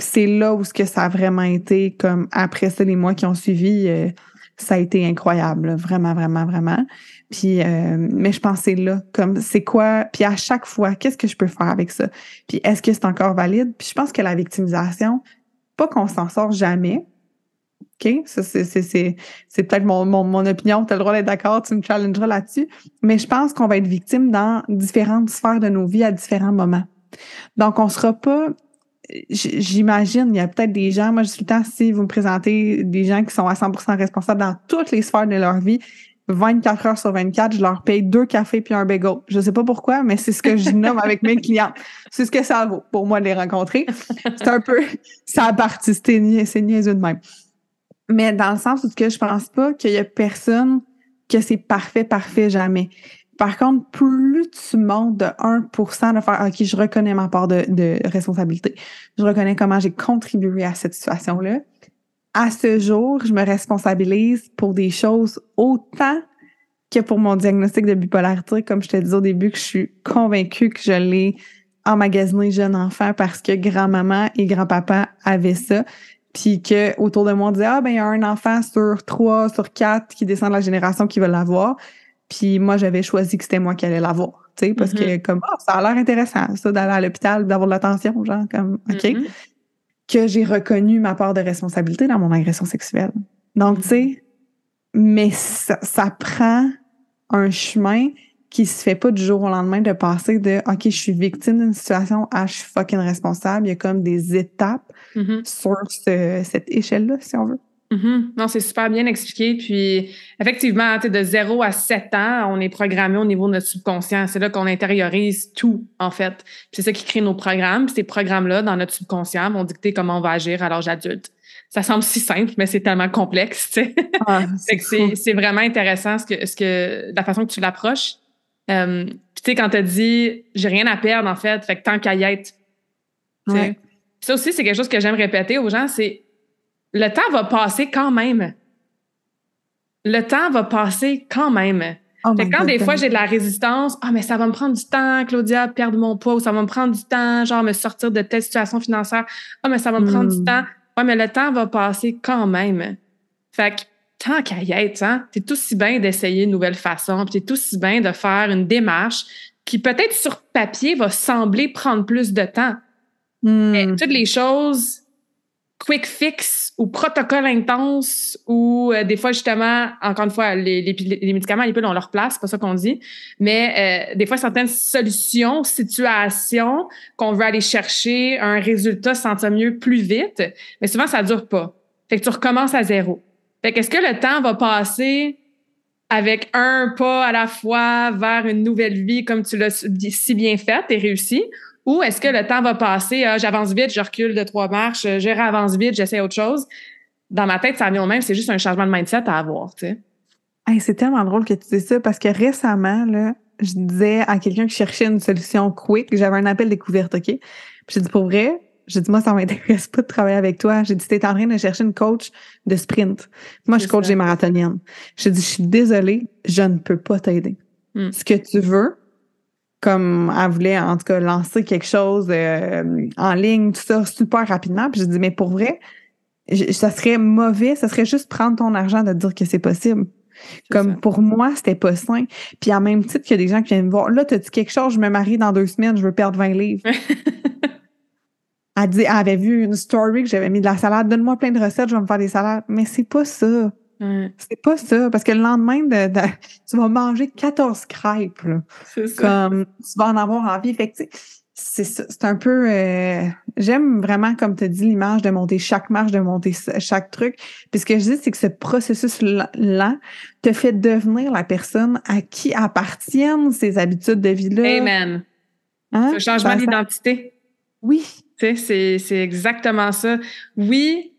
S2: c'est là où ce que ça a vraiment été, comme après ça, les mois qui ont suivi, euh, ça a été incroyable, vraiment, vraiment, vraiment. Puis, euh, mais je pensais là, comme c'est quoi, puis à chaque fois, qu'est-ce que je peux faire avec ça? Puis est-ce que c'est encore valide? Puis je pense que la victimisation, pas qu'on s'en sort jamais, OK? Ça, c'est, c'est, c'est, c'est peut-être mon, mon, mon opinion, tu as le droit d'être d'accord, tu me challengeras là-dessus. Mais je pense qu'on va être victime dans différentes sphères de nos vies à différents moments. Donc, on sera pas. J'imagine, il y a peut-être des gens, moi je suis le temps, si vous me présentez des gens qui sont à 100% responsables dans toutes les sphères de leur vie, 24 heures sur 24, je leur paye deux cafés puis un bagel. Je sais pas pourquoi, mais c'est ce que je nomme avec mes clients. C'est ce que ça vaut pour moi de les rencontrer. C'est un peu, ça a parti, c'est niaiseux de même mais dans le sens où je pense pas qu'il y a personne que c'est parfait, parfait jamais. Par contre, plus tu montes de 1% de faire OK, je reconnais ma part de, de responsabilité. Je reconnais comment j'ai contribué à cette situation-là. À ce jour, je me responsabilise pour des choses autant que pour mon diagnostic de bipolarité, comme je te disais au début, que je suis convaincue que je l'ai emmagasiné jeune enfant parce que grand-maman et grand-papa avaient ça puis que autour de moi on disait ah ben il y a un enfant sur trois sur quatre qui descend de la génération qui veut l'avoir puis moi j'avais choisi que c'était moi qui allais l'avoir tu sais parce que mm-hmm. comme oh, ça a l'air intéressant ça d'aller à l'hôpital d'avoir de l'attention genre comme ok mm-hmm. que j'ai reconnu ma part de responsabilité dans mon agression sexuelle donc tu sais mais ça, ça prend un chemin qui se fait pas du jour au lendemain de passer de OK, je suis victime d'une situation à je suis fucking responsable. Il y a comme des étapes mm-hmm. sur cette échelle-là, si on veut.
S1: Mm-hmm. Non, c'est super bien expliqué. Puis, effectivement, de 0 à 7 ans, on est programmé au niveau de notre subconscient. C'est là qu'on intériorise tout, en fait. c'est ça qui crée nos programmes. Puis ces programmes-là, dans notre subconscient, vont dicter comment on va agir à l'âge adulte. Ça semble si simple, mais c'est tellement complexe, tu sais. Ah, c'est vraiment intéressant ce que, ce que, la façon que tu l'approches. Euh, tu sais, quand tu dit j'ai rien à perdre, en fait, fait que tant qu'à y être. Ça aussi, c'est quelque chose que j'aime répéter aux gens, c'est le temps va passer quand même. Le temps va passer quand même. Oh quand des fois j'ai de la résistance, ah mais ça va me prendre du temps, Claudia, perdre mon poids, ou ça va me prendre du temps, genre me sortir de telle situation financière. Ah mais ça va me prendre du hmm. temps. Ouais, mais le temps va passer quand même. Fait que tant qu'à y être, hein, c'est aussi bien d'essayer une nouvelle façon, puis c'est aussi bien de faire une démarche qui peut-être sur papier va sembler prendre plus de temps. Mais hmm. toutes les choses quick fix ou protocole intense ou euh, des fois justement encore une fois les, les, les médicaments les pilules ont leur place c'est pas ça qu'on dit. Mais euh, des fois certaines solutions situations qu'on veut aller chercher un résultat se sentir mieux plus vite mais souvent ça dure pas. Fait que tu recommences à zéro. Fait qu'est-ce que le temps va passer avec un pas à la fois vers une nouvelle vie comme tu l'as si bien fait et réussi ou est-ce que le temps va passer, ah, j'avance vite, je recule de trois marches, je réavance vite, j'essaie autre chose? Dans ma tête, ça vient au même, c'est juste un changement de mindset à avoir, tu sais.
S2: c'est tellement drôle que tu dis ça parce que récemment, là, je disais à quelqu'un qui cherchait une solution quick, j'avais un appel découverte, OK? Puis j'ai dit pour vrai, j'ai dit moi ça m'intéresse pas de travailler avec toi. J'ai dit t'es en train de chercher une coach de sprint. Moi je suis coach des marathoniennes. J'ai dit je suis désolée, je ne peux pas t'aider. Hmm. Ce que tu veux, comme elle voulait en tout cas lancer quelque chose euh, en ligne, tout ça super rapidement. Puis je dis mais pour vrai, ça serait mauvais, ça serait juste prendre ton argent de dire que c'est possible. Comme pour moi, c'était pas sain. Puis en même titre qu'il y a des gens qui viennent me voir, là, t'as dit quelque chose, je me marie dans deux semaines, je veux perdre 20 livres. elle, dit, elle avait vu une story que j'avais mis de la salade, donne-moi plein de recettes, je vais me faire des salades. Mais c'est pas ça. C'est pas ça, parce que le lendemain, de, tu vas manger 14 crêpes. C'est ça. Comme, tu vas en avoir envie. Fait c'est c'est un peu... Euh, j'aime vraiment, comme tu as dit, l'image de monter chaque marche, de monter chaque truc. Puis ce que je dis, c'est que ce processus-là te fait devenir la personne à qui appartiennent ces habitudes de vie-là.
S1: Amen. Hein? Ce changement d'identité.
S2: Oui.
S1: Tu sais, c'est exactement ça. Oui,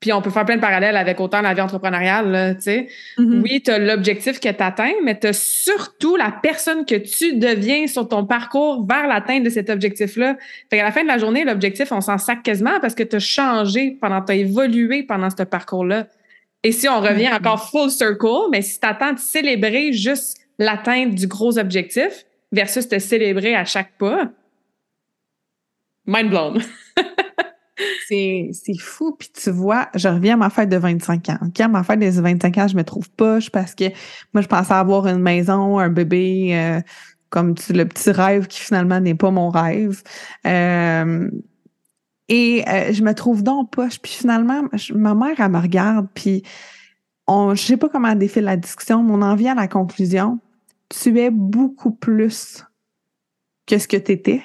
S1: puis on peut faire plein de parallèles avec autant la vie entrepreneuriale, tu sais. Mm-hmm. Oui, tu as l'objectif que tu atteins, mais tu as surtout la personne que tu deviens sur ton parcours vers l'atteinte de cet objectif-là. Fait qu'à la fin de la journée, l'objectif, on s'en sac quasiment parce que tu as changé pendant, tu as évolué pendant ce parcours-là. Et si on revient mm-hmm. encore full circle, mais si tu attends de célébrer juste l'atteinte du gros objectif versus te célébrer à chaque pas, mind blown.
S2: c'est, fou. Puis tu vois, je reviens à ma fête de 25 ans. À ma fête de 25 ans, je me trouve poche parce que moi, je pensais avoir une maison, un bébé, euh, comme le petit rêve qui finalement n'est pas mon rêve. Euh, et euh, je me trouve donc poche. Puis finalement, ma mère, elle me regarde, puis on, je sais pas comment défile la discussion, mais on en vient à la conclusion. Tu es beaucoup plus que ce que tu étais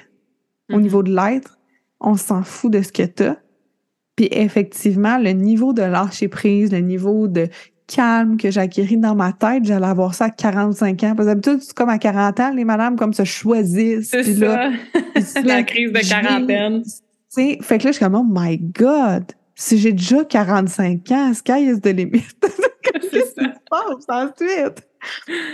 S2: au mm-hmm. niveau de l'être on s'en fout de ce que tu as. Puis effectivement, le niveau de lâcher prise, le niveau de calme que j'ai acquis dans ma tête, j'allais avoir ça à 45 ans. Parce que d'habitude, c'est comme à 40 ans, les madames comme se choisissent.
S1: C'est ça. la crise de quarantaine.
S2: fait que là, je suis comme, oh my God, si j'ai déjà 45 ans, sky is the limit. Qu'est-ce qui se passe ensuite?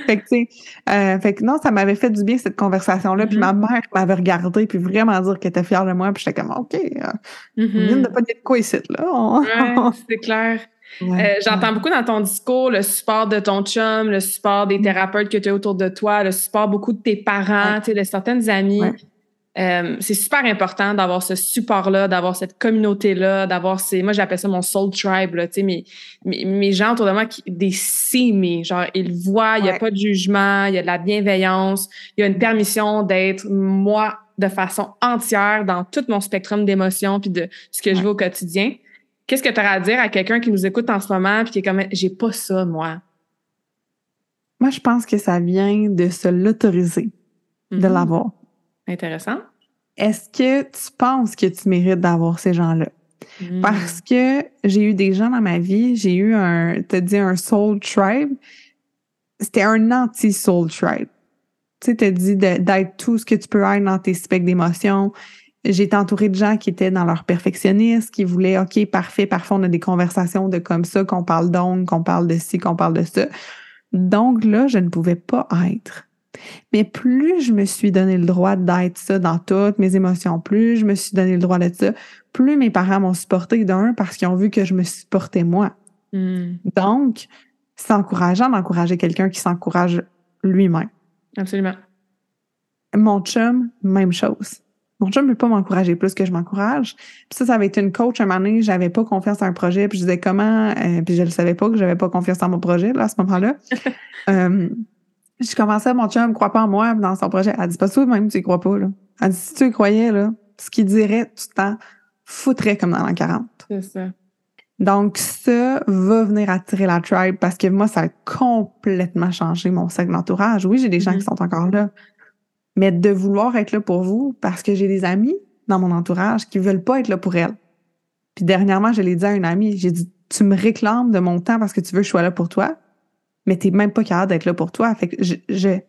S2: Fait que, tu sais, euh, fait que non, ça m'avait fait du bien, cette conversation-là. Puis mm-hmm. ma mère m'avait regardé, puis vraiment dire qu'elle était fière de moi. Puis j'étais comme, OK, euh, mm pas dire quoi ici,
S1: là. c'est clair. Euh, j'entends beaucoup dans ton discours le support de ton chum, le support des mm. thérapeutes que tu as autour de toi, le support beaucoup de tes parents, tu sais, de certaines amies. Euh, c'est super important d'avoir ce support-là, d'avoir cette communauté-là, d'avoir ces. Moi, j'appelle ça mon soul tribe, là, tu sais, mes, mes, gens autour de moi, qui, des. Genre, ils voient, il n'y a pas de jugement, il y a de la bienveillance, il y a une permission d'être moi de façon entière dans tout mon spectrum d'émotions puis de ce que je veux au quotidien. Qu'est-ce que tu auras à dire à quelqu'un qui nous écoute en ce moment puis qui est comme, j'ai pas ça, moi?
S2: Moi, je pense que ça vient de se l'autoriser, de mm-hmm. l'avoir.
S1: Intéressant.
S2: Est-ce que tu penses que tu mérites d'avoir ces gens-là? Mm. Parce que j'ai eu des gens dans ma vie, j'ai eu un, t'as dit un soul tribe. C'était un anti-soul tribe. Tu sais, t'as dit d'être tout ce que tu peux être dans tes specs d'émotions. J'ai été entourée de gens qui étaient dans leur perfectionnisme, qui voulaient, OK, parfait, parfois on a des conversations de comme ça, qu'on parle donc, qu'on parle de ci, qu'on parle de ça. Donc là, je ne pouvais pas être. Mais plus je me suis donné le droit d'être ça dans toutes mes émotions, plus je me suis donné le droit d'être ça, plus mes parents m'ont supporté d'un parce qu'ils ont vu que je me supportais moi. Hmm. Donc, c'est encourageant d'encourager quelqu'un qui s'encourage lui-même.
S1: Absolument.
S2: Mon chum, même chose. Mon chum ne peut pas m'encourager plus que je m'encourage. Puis ça, ça avait été une coach un moment donné, j'avais pas confiance en un projet, puis je disais comment, euh, puis je ne savais pas que j'avais pas confiance en mon projet là, à ce moment-là. euh, je commençais, mon chum ne croit pas en moi dans son projet. Elle dit pas ça, même tu y crois pas. Là. Elle dit si tu y croyais, là, ce qu'il dirait tout le temps foutrait comme dans l'an 40.
S1: C'est ça.
S2: Donc, ça va venir attirer la tribe parce que moi, ça a complètement changé mon cercle d'entourage. Oui, j'ai des gens qui mm-hmm. sont encore là, mais de vouloir être là pour vous parce que j'ai des amis dans mon entourage qui veulent pas être là pour elle. Puis dernièrement, je l'ai dit à une amie, j'ai dit, tu me réclames de mon temps parce que tu veux que je sois là pour toi, mais t'es même pas capable d'être là pour toi. Fait que je, je,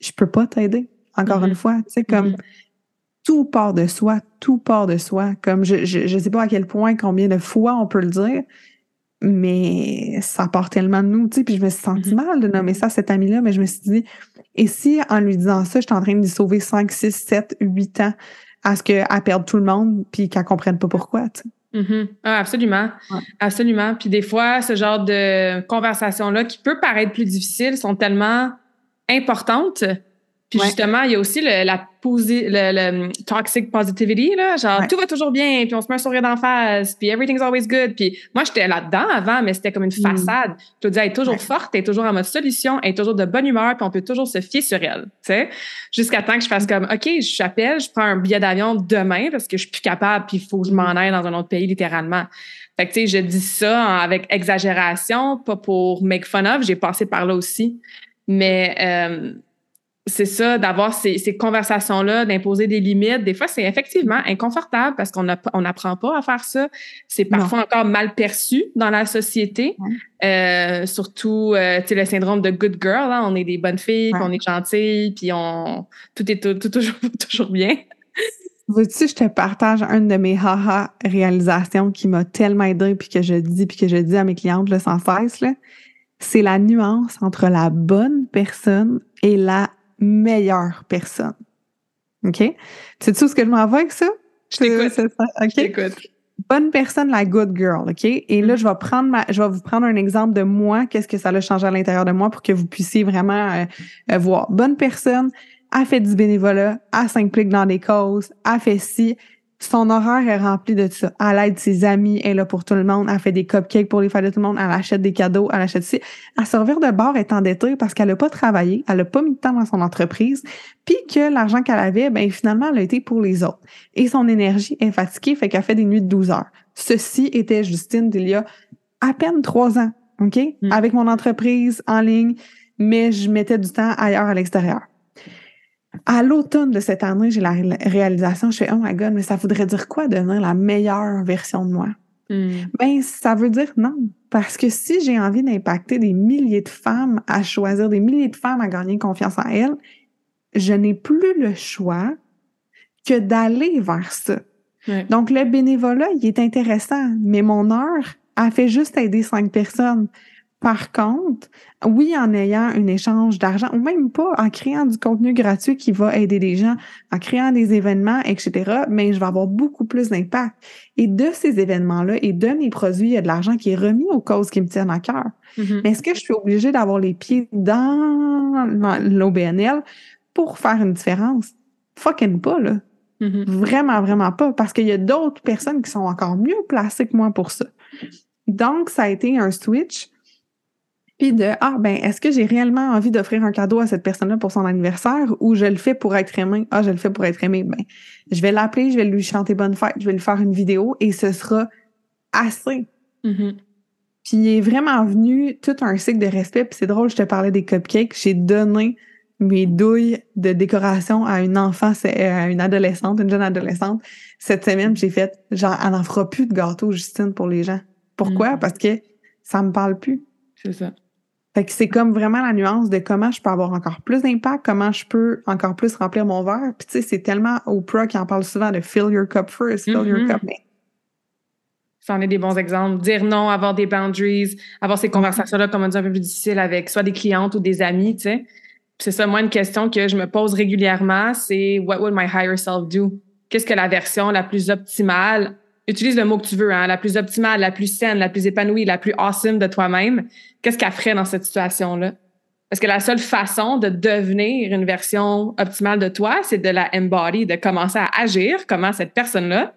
S2: je peux pas t'aider. Encore une mm-hmm. fois, tu sais, comme mm-hmm. tout part de soi, tout part de soi. Comme je, je, je sais pas à quel point, combien de fois on peut le dire, mais ça part tellement de nous, tu sais. Puis je me suis senti mm-hmm. mal de nommer ça cette amie-là, mais je me suis dit, et si en lui disant ça, je suis en train de lui sauver 5, 6, 7, 8 ans à ce qu'elle perde tout le monde puis qu'elle comprenne pas pourquoi, tu sais.
S1: Mm-hmm. ah, absolument. Absolument. Puis des fois, ce genre de conversation-là qui peut paraître plus difficile sont tellement importantes puis justement, il y a aussi le, la posi le, le, toxic positivity, là, genre tout va toujours bien, puis on se met un sourire d'en face, puis everything's always good. Puis moi, j'étais là-dedans avant, mais c'était comme une mm. façade. Je te dis, elle est toujours forte, elle est toujours en mode solution, elle est toujours de bonne humeur, puis on peut toujours se fier sur elle, tu sais. Jusqu'à temps que je fasse comme, OK, j'appelle, je prends un billet d'avion demain parce que je suis plus capable, puis il faut que je m'en mm. aille dans un autre pays, littéralement. Fait que, tu sais, je dis ça avec exagération, pas pour make fun of, j'ai passé par là aussi. Mais... Euh, c'est ça, d'avoir ces, ces conversations-là, d'imposer des limites. Des fois, c'est effectivement inconfortable parce qu'on n'apprend pas à faire ça. C'est parfois encore mal perçu dans la société. Euh, surtout, euh, tu sais, le syndrome de good girl. Hein. On est des bonnes filles, on est gentilles, puis on tout est tout, toujours, toujours bien.
S2: Veux-tu, je te partage une de mes haha réalisations qui m'a tellement aidé puis que je dis puis que je dis à mes clientes là, sans cesse là. C'est la nuance entre la bonne personne et la meilleure personne. OK? Tu sais ce que je m'en vais avec ça?
S1: Je t'écoute.
S2: OK? Bonne personne, la good girl, OK? Et là, mm. je vais prendre ma, je vais vous prendre un exemple de moi, qu'est-ce que ça a changé à l'intérieur de moi pour que vous puissiez vraiment euh, euh, voir? Bonne personne, a fait du bénévolat, a s'implique dans des causes, a fait ci, son horaire est rempli de ça. Elle aide ses amis, elle est là pour tout le monde, elle fait des cupcakes pour les fêtes de tout le monde, elle achète des cadeaux, elle achète ci. Elle servir de bord est endettée parce qu'elle n'a pas travaillé, elle n'a pas mis de temps dans son entreprise, puis que l'argent qu'elle avait, ben finalement, elle a été pour les autres. Et son énergie est fatiguée, fait qu'elle fait des nuits de 12 heures. Ceci était Justine d'il y a à peine trois ans, OK? Mm. Avec mon entreprise en ligne, mais je mettais du temps ailleurs à l'extérieur. À l'automne de cette année, j'ai la réalisation, je fais, oh my god, mais ça voudrait dire quoi devenir la meilleure version de moi? Hmm. Ben, ça veut dire non. Parce que si j'ai envie d'impacter des milliers de femmes à choisir, des milliers de femmes à gagner confiance en elles, je n'ai plus le choix que d'aller vers ça. Donc, le bénévolat, il est intéressant, mais mon heure a fait juste aider cinq personnes. Par contre, oui, en ayant un échange d'argent, ou même pas en créant du contenu gratuit qui va aider les gens, en créant des événements, etc., mais je vais avoir beaucoup plus d'impact. Et de ces événements-là et de mes produits, il y a de l'argent qui est remis aux causes qui me tiennent à cœur. Mm-hmm. Mais est-ce que je suis obligée d'avoir les pieds dans l'OBNL pour faire une différence? Fucking pas, là. Mm-hmm. Vraiment, vraiment pas. Parce qu'il y a d'autres personnes qui sont encore mieux placées que moi pour ça. Donc, ça a été un switch puis de ah ben est-ce que j'ai réellement envie d'offrir un cadeau à cette personne-là pour son anniversaire ou je le fais pour être aimé? Ah je le fais pour être aimé ben je vais l'appeler je vais lui chanter bonne fête je vais lui faire une vidéo et ce sera assez mm-hmm. puis il est vraiment venu tout un cycle de respect puis c'est drôle je te parlais des cupcakes j'ai donné mes douilles de décoration à une enfant, à une adolescente, une jeune adolescente. Cette semaine, j'ai fait, genre, elle n'en fera plus de gâteau, Justine, pour les gens. Pourquoi? Mm. Parce que ça me parle plus.
S1: C'est ça.
S2: Fait que c'est comme vraiment la nuance de comment je peux avoir encore plus d'impact, comment je peux encore plus remplir mon verre. Puis tu sais, c'est tellement Oprah qui en parle souvent de fill your cup first, fill your mm-hmm. cup.
S1: Ça en est des bons exemples. Dire non, avoir des boundaries, avoir ces conversations-là, comme on dit, un peu plus difficiles avec soit des clientes ou des amis, tu sais. C'est ça, moi, une question que je me pose régulièrement, c'est What would my higher self do? Qu'est-ce que la version la plus optimale, utilise le mot que tu veux, hein, la plus optimale, la plus saine, la plus épanouie, la plus awesome de toi-même, qu'est-ce qu'elle ferait dans cette situation-là? Parce que la seule façon de devenir une version optimale de toi, c'est de la embody, de commencer à agir comment cette personne-là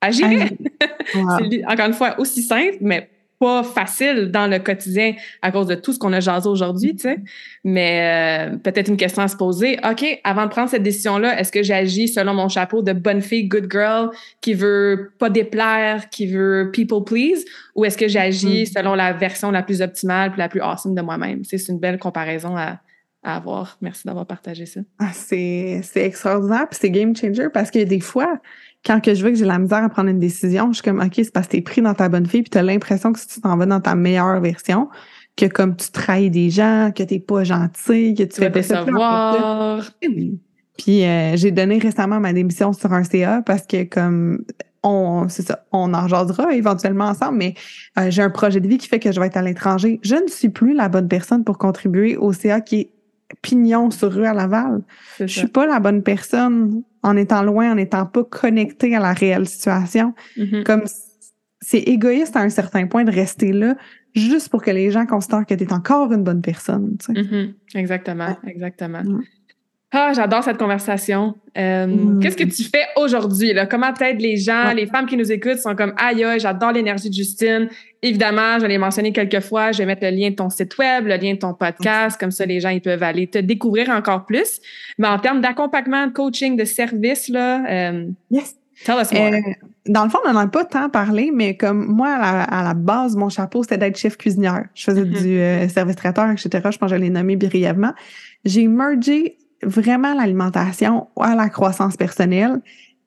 S1: agirait. c'est encore une fois aussi simple, mais pas facile dans le quotidien à cause de tout ce qu'on a jasé aujourd'hui, tu sais. Mais euh, peut-être une question à se poser. OK, avant de prendre cette décision-là, est-ce que j'agis selon mon chapeau de bonne fille, good girl, qui veut pas déplaire, qui veut people please, ou est-ce que j'agis mm. selon la version la plus optimale puis la plus awesome de moi-même? C'est une belle comparaison à, à avoir. Merci d'avoir partagé ça.
S2: Ah, c'est extraordinaire, puis c'est game changer parce que des fois, quand que je veux que j'ai la misère à prendre une décision, je suis comme, OK, c'est parce que t'es pris dans ta bonne fille, puis t'as l'impression que si tu t'en vas dans ta meilleure version, que comme tu trahis des gens, que t'es pas gentil, que tu, fais pas
S1: savoir.
S2: Puis euh, j'ai donné récemment ma démission sur un CA parce que comme on, c'est ça, on en jasera éventuellement ensemble, mais euh, j'ai un projet de vie qui fait que je vais être à l'étranger. Je ne suis plus la bonne personne pour contribuer au CA qui est pignon sur rue à Laval. Je suis pas la bonne personne en étant loin, en n'étant pas connecté à la réelle situation. Mm-hmm. Comme c'est égoïste à un certain point de rester là juste pour que les gens considèrent que tu es encore une bonne personne.
S1: Mm-hmm. Exactement, exactement. Ah, j'adore cette conversation. Euh, mm. Qu'est-ce que tu fais aujourd'hui? Comment peut-être les gens, les femmes qui nous écoutent sont comme aïe, aïe j'adore l'énergie de Justine. Évidemment, je l'ai mentionné quelques fois, je vais mettre le lien de ton site web, le lien de ton podcast, comme ça les gens ils peuvent aller te découvrir encore plus. Mais en termes d'accompagnement, de coaching, de service, là, euh,
S2: yes. tell us more. Euh, dans le fond, on n'en a pas tant parlé, mais comme moi, à la, base, mon chapeau, c'était d'être chef cuisinière. Je faisais mm-hmm. du service traiteur, etc. Je pense que je l'ai nommé brièvement. J'ai mergé vraiment l'alimentation à la croissance personnelle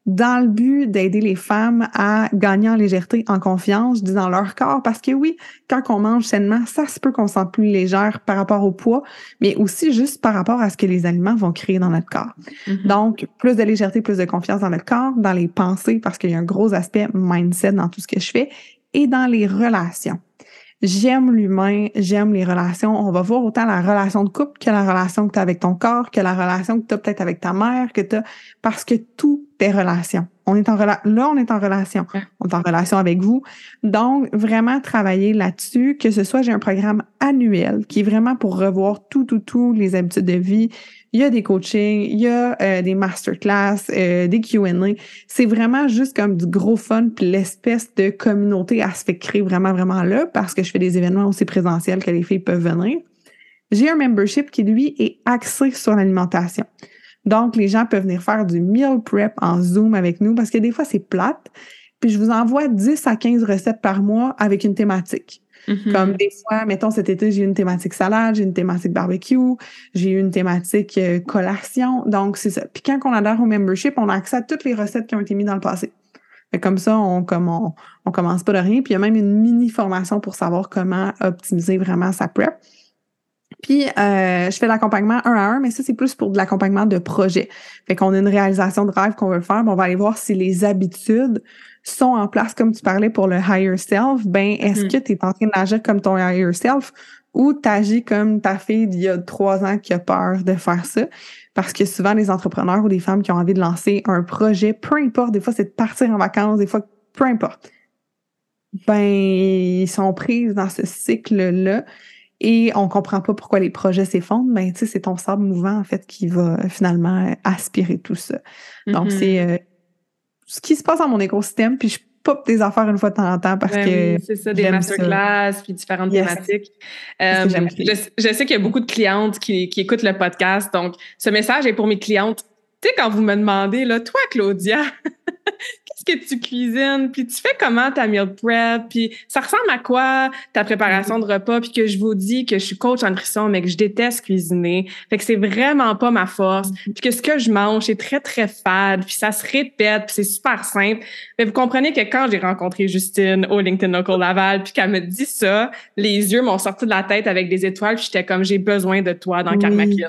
S2: dans le but d'aider les femmes à gagner en légèreté, en confiance, dans leur corps. Parce que oui, quand on mange sainement, ça se peut qu'on se sente plus légère par rapport au poids, mais aussi juste par rapport à ce que les aliments vont créer dans notre corps. Mm-hmm. Donc, plus de légèreté, plus de confiance dans notre corps, dans les pensées, parce qu'il y a un gros aspect mindset dans tout ce que je fais, et dans les relations. J'aime l'humain, j'aime les relations. On va voir autant la relation de couple que la relation que tu as avec ton corps, que la relation que tu as peut-être avec ta mère, que tu parce que tout est relation. On est en là, on est en relation. On est en relation avec vous. Donc, vraiment travailler là-dessus, que ce soit, j'ai un programme annuel qui est vraiment pour revoir tout, tout, tout les habitudes de vie, il y a des coachings, il y a euh, des masterclass, euh, des Q&A. C'est vraiment juste comme du gros fun, puis l'espèce de communauté, à se fait créer vraiment, vraiment là, parce que je fais des événements aussi présentiels que les filles peuvent venir. J'ai un membership qui, lui, est axé sur l'alimentation. Donc, les gens peuvent venir faire du meal prep en Zoom avec nous, parce que des fois, c'est plate. Puis je vous envoie 10 à 15 recettes par mois avec une thématique. Mm-hmm. Comme des fois, mettons cet été, j'ai eu une thématique salade, j'ai une thématique barbecue, j'ai eu une thématique euh, collation. Donc, c'est ça. Puis quand on adhère au membership, on a accès à toutes les recettes qui ont été mises dans le passé. Fait comme ça, on, comme commence pas de rien. Puis il y a même une mini formation pour savoir comment optimiser vraiment sa prep. Puis, euh, je fais l'accompagnement un à un, mais ça, c'est plus pour de l'accompagnement de projet. Fait qu'on a une réalisation de rêve qu'on veut faire, on va aller voir si les habitudes sont en place, comme tu parlais pour le higher self. Ben, est-ce mm. que tu es en train d'agir comme ton higher self ou tu agis comme ta fille d'il y a trois ans qui a peur de faire ça? Parce que souvent, les entrepreneurs ou des femmes qui ont envie de lancer un projet, peu importe, des fois, c'est de partir en vacances, des fois, peu importe. Ben, ils sont prises dans ce cycle-là et on comprend pas pourquoi les projets s'effondrent, ben tu sais c'est ton sable mouvant en fait qui va finalement aspirer tout ça. Donc mm-hmm. c'est euh, ce qui se passe dans mon écosystème, puis je pop des affaires une fois de temps en temps parce que
S1: c'est ça des masterclass puis différentes thématiques. Euh, je, je, sais qu'il y a beaucoup de clientes qui, qui écoutent le podcast, donc ce message est pour mes clientes. Tu sais quand vous me demandez là, toi Claudia, qu'est-ce que tu cuisines, puis tu fais comment ta meal prep, puis ça ressemble à quoi ta préparation de repas, puis que je vous dis que je suis coach en nutrition, mais que je déteste cuisiner. Fait que c'est vraiment pas ma force, mm-hmm. puis que ce que je mange, c'est très, très fade, puis ça se répète, puis c'est super simple. Mais vous comprenez que quand j'ai rencontré Justine au LinkedIn Local Laval, puis qu'elle me dit ça, les yeux m'ont sorti de la tête avec des étoiles, puis j'étais comme, j'ai besoin de toi dans oui.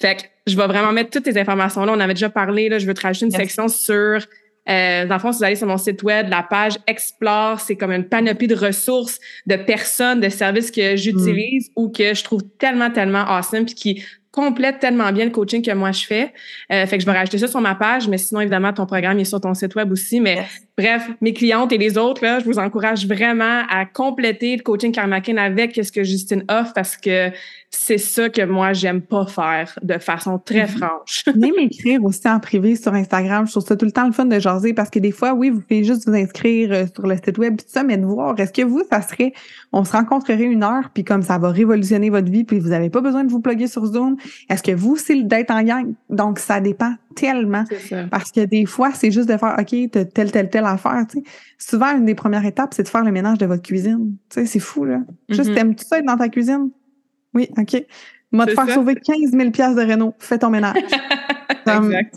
S1: Fait que je vais vraiment mettre toutes tes informations là. On avait déjà parlé, là, je veux te rajouter une section sur euh, dans le fond, si vous allez sur mon site web, la page Explore, c'est comme une panoplie de ressources, de personnes, de services que j'utilise mm. ou que je trouve tellement, tellement awesome puis qui complète tellement bien le coaching que moi je fais. Euh, fait que je vais rajouter ça sur ma page, mais sinon, évidemment, ton programme est sur ton site web aussi. Mais bref, mes clientes et les autres, là, je vous encourage vraiment à compléter le coaching Karmakin avec ce que Justine offre parce que c'est ça que moi, j'aime pas faire de façon très mm-hmm. franche.
S2: Venez m'écrire aussi en privé sur Instagram. Je trouve ça tout le temps le fun de jaser parce que des fois, oui, vous pouvez juste vous inscrire euh, sur le site web, tout ça, mais de voir, est-ce que vous, ça serait, on se rencontrerait une heure, puis comme ça va révolutionner votre vie, puis vous n'avez pas besoin de vous plugger sur Zoom. Est-ce que vous, c'est d'être en gang? Donc, ça dépend tellement. Parce que des fois, c'est juste de faire, OK, t'as telle, telle, telle affaire. Souvent, une des premières étapes, c'est de faire le ménage de votre cuisine. C'est fou, là. Juste, mm-hmm. t'aimes tout ça être dans ta cuisine? Oui, OK. M'a te faire sauver 15 000 de Renault. Fais ton ménage. exact.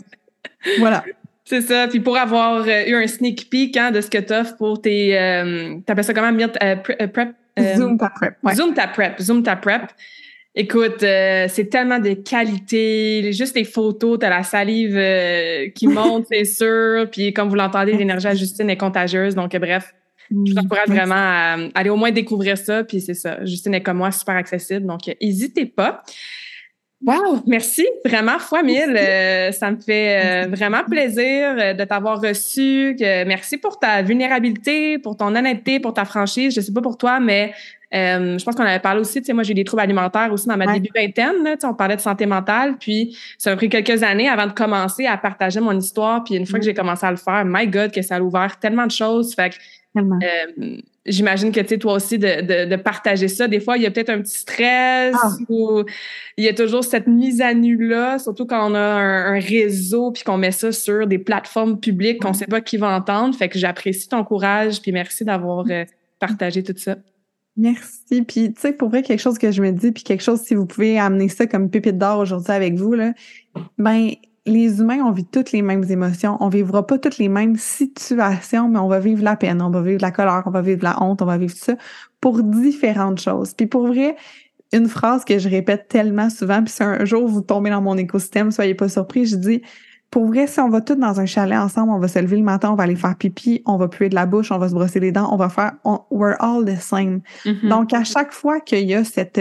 S2: Voilà.
S1: C'est ça. Puis pour avoir euh, eu un sneak peek hein, de ce que tu offres pour tes. Euh, T'appelles ça comment? Euh, prep?
S2: Zoom ta prep.
S1: Zoom ta prep. Zoom ta prep. Écoute, c'est tellement de qualité. Juste les photos, t'as la salive qui monte, c'est sûr. Puis comme vous l'entendez, l'énergie à Justine est contagieuse. Donc, bref, je vous encourage vraiment à aller au moins découvrir ça. Puis c'est ça. Justine est comme moi, super accessible. Donc, n'hésitez pas. Wow, merci vraiment fois mille. Euh, ça me fait euh, vraiment plaisir euh, de t'avoir reçu. merci pour ta vulnérabilité, pour ton honnêteté, pour ta franchise. Je sais pas pour toi, mais je pense qu'on avait parlé aussi. Tu sais, moi, j'ai eu des troubles alimentaires aussi dans ma début vingtaine. Là, tu sais, on parlait de santé mentale. Puis ça m'a pris quelques années avant de commencer à partager mon histoire. Puis une fois que j'ai commencé à le faire, my God, que ça a ouvert tellement de choses. Fait que euh, j'imagine que tu sais, toi aussi, de, partager ça. Des fois, il y a peut-être un petit stress ah. ou il y a toujours cette mise à nu-là, surtout quand on a un, réseau puis qu'on met ça sur des plateformes publiques qu'on ne sait pas qui va entendre. Fait que j'apprécie ton courage puis merci d'avoir euh, partagé tout ça.
S2: Merci. Puis, tu sais, pour vrai, quelque chose que je me dis, puis quelque chose, si vous pouvez amener ça comme pépite d'or aujourd'hui avec vous, là, ben, les humains, on vit toutes les mêmes émotions. On vivra pas toutes les mêmes situations, mais on va vivre la peine, on va vivre la colère, on va vivre la honte, on va vivre ça pour différentes choses. Puis pour vrai, une phrase que je répète tellement souvent, puis si un jour vous tombez dans mon écosystème, soyez pas surpris, je dis pour vrai, si on va tous dans un chalet ensemble, on va se lever le matin, on va aller faire pipi, on va puer de la bouche, on va se brosser les dents, on va faire we're all the same. Mm-hmm. Donc à chaque fois qu'il y a cette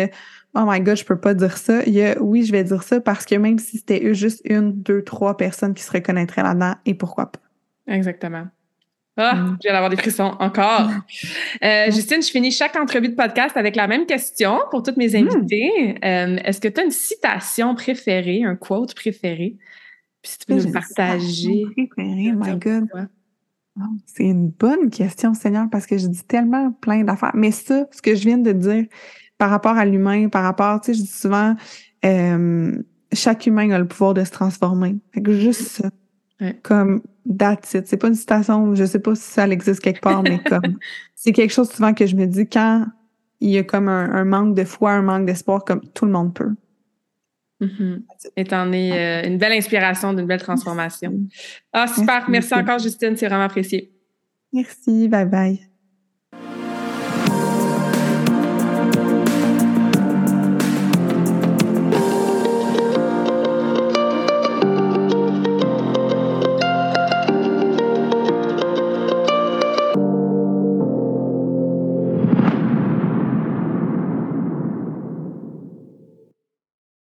S2: Oh my God, je peux pas dire ça. Il y a, oui, je vais dire ça parce que même si c'était juste une, deux, trois personnes qui se reconnaîtraient là-dedans, et pourquoi pas.
S1: Exactement. Ah, mm. je viens d'avoir des frissons encore. Euh, Justine, je finis chaque entrevue de podcast avec la même question pour toutes mes mm. invités. Euh, est-ce que tu as une citation préférée, un quote préféré? Puis si tu peux nous partager.
S2: Préféré, my God. C'est une bonne question, Seigneur, parce que je dis tellement plein d'affaires. Mais ça, ce que je viens de dire, par rapport à l'humain, par rapport, tu sais, je dis souvent, euh, chaque humain a le pouvoir de se transformer. Fait que juste ça. Comme that's it. C'est pas une citation, je sais pas si ça existe quelque part, mais comme c'est quelque chose souvent que je me dis quand il y a comme un, manque de foi, un manque d'espoir, comme tout le monde peut.
S1: Mm-hmm. Et t'en es euh, une belle inspiration d'une belle transformation. Ah, super. Merci encore, Justine. C'est vraiment apprécié.
S2: Merci. Bye bye.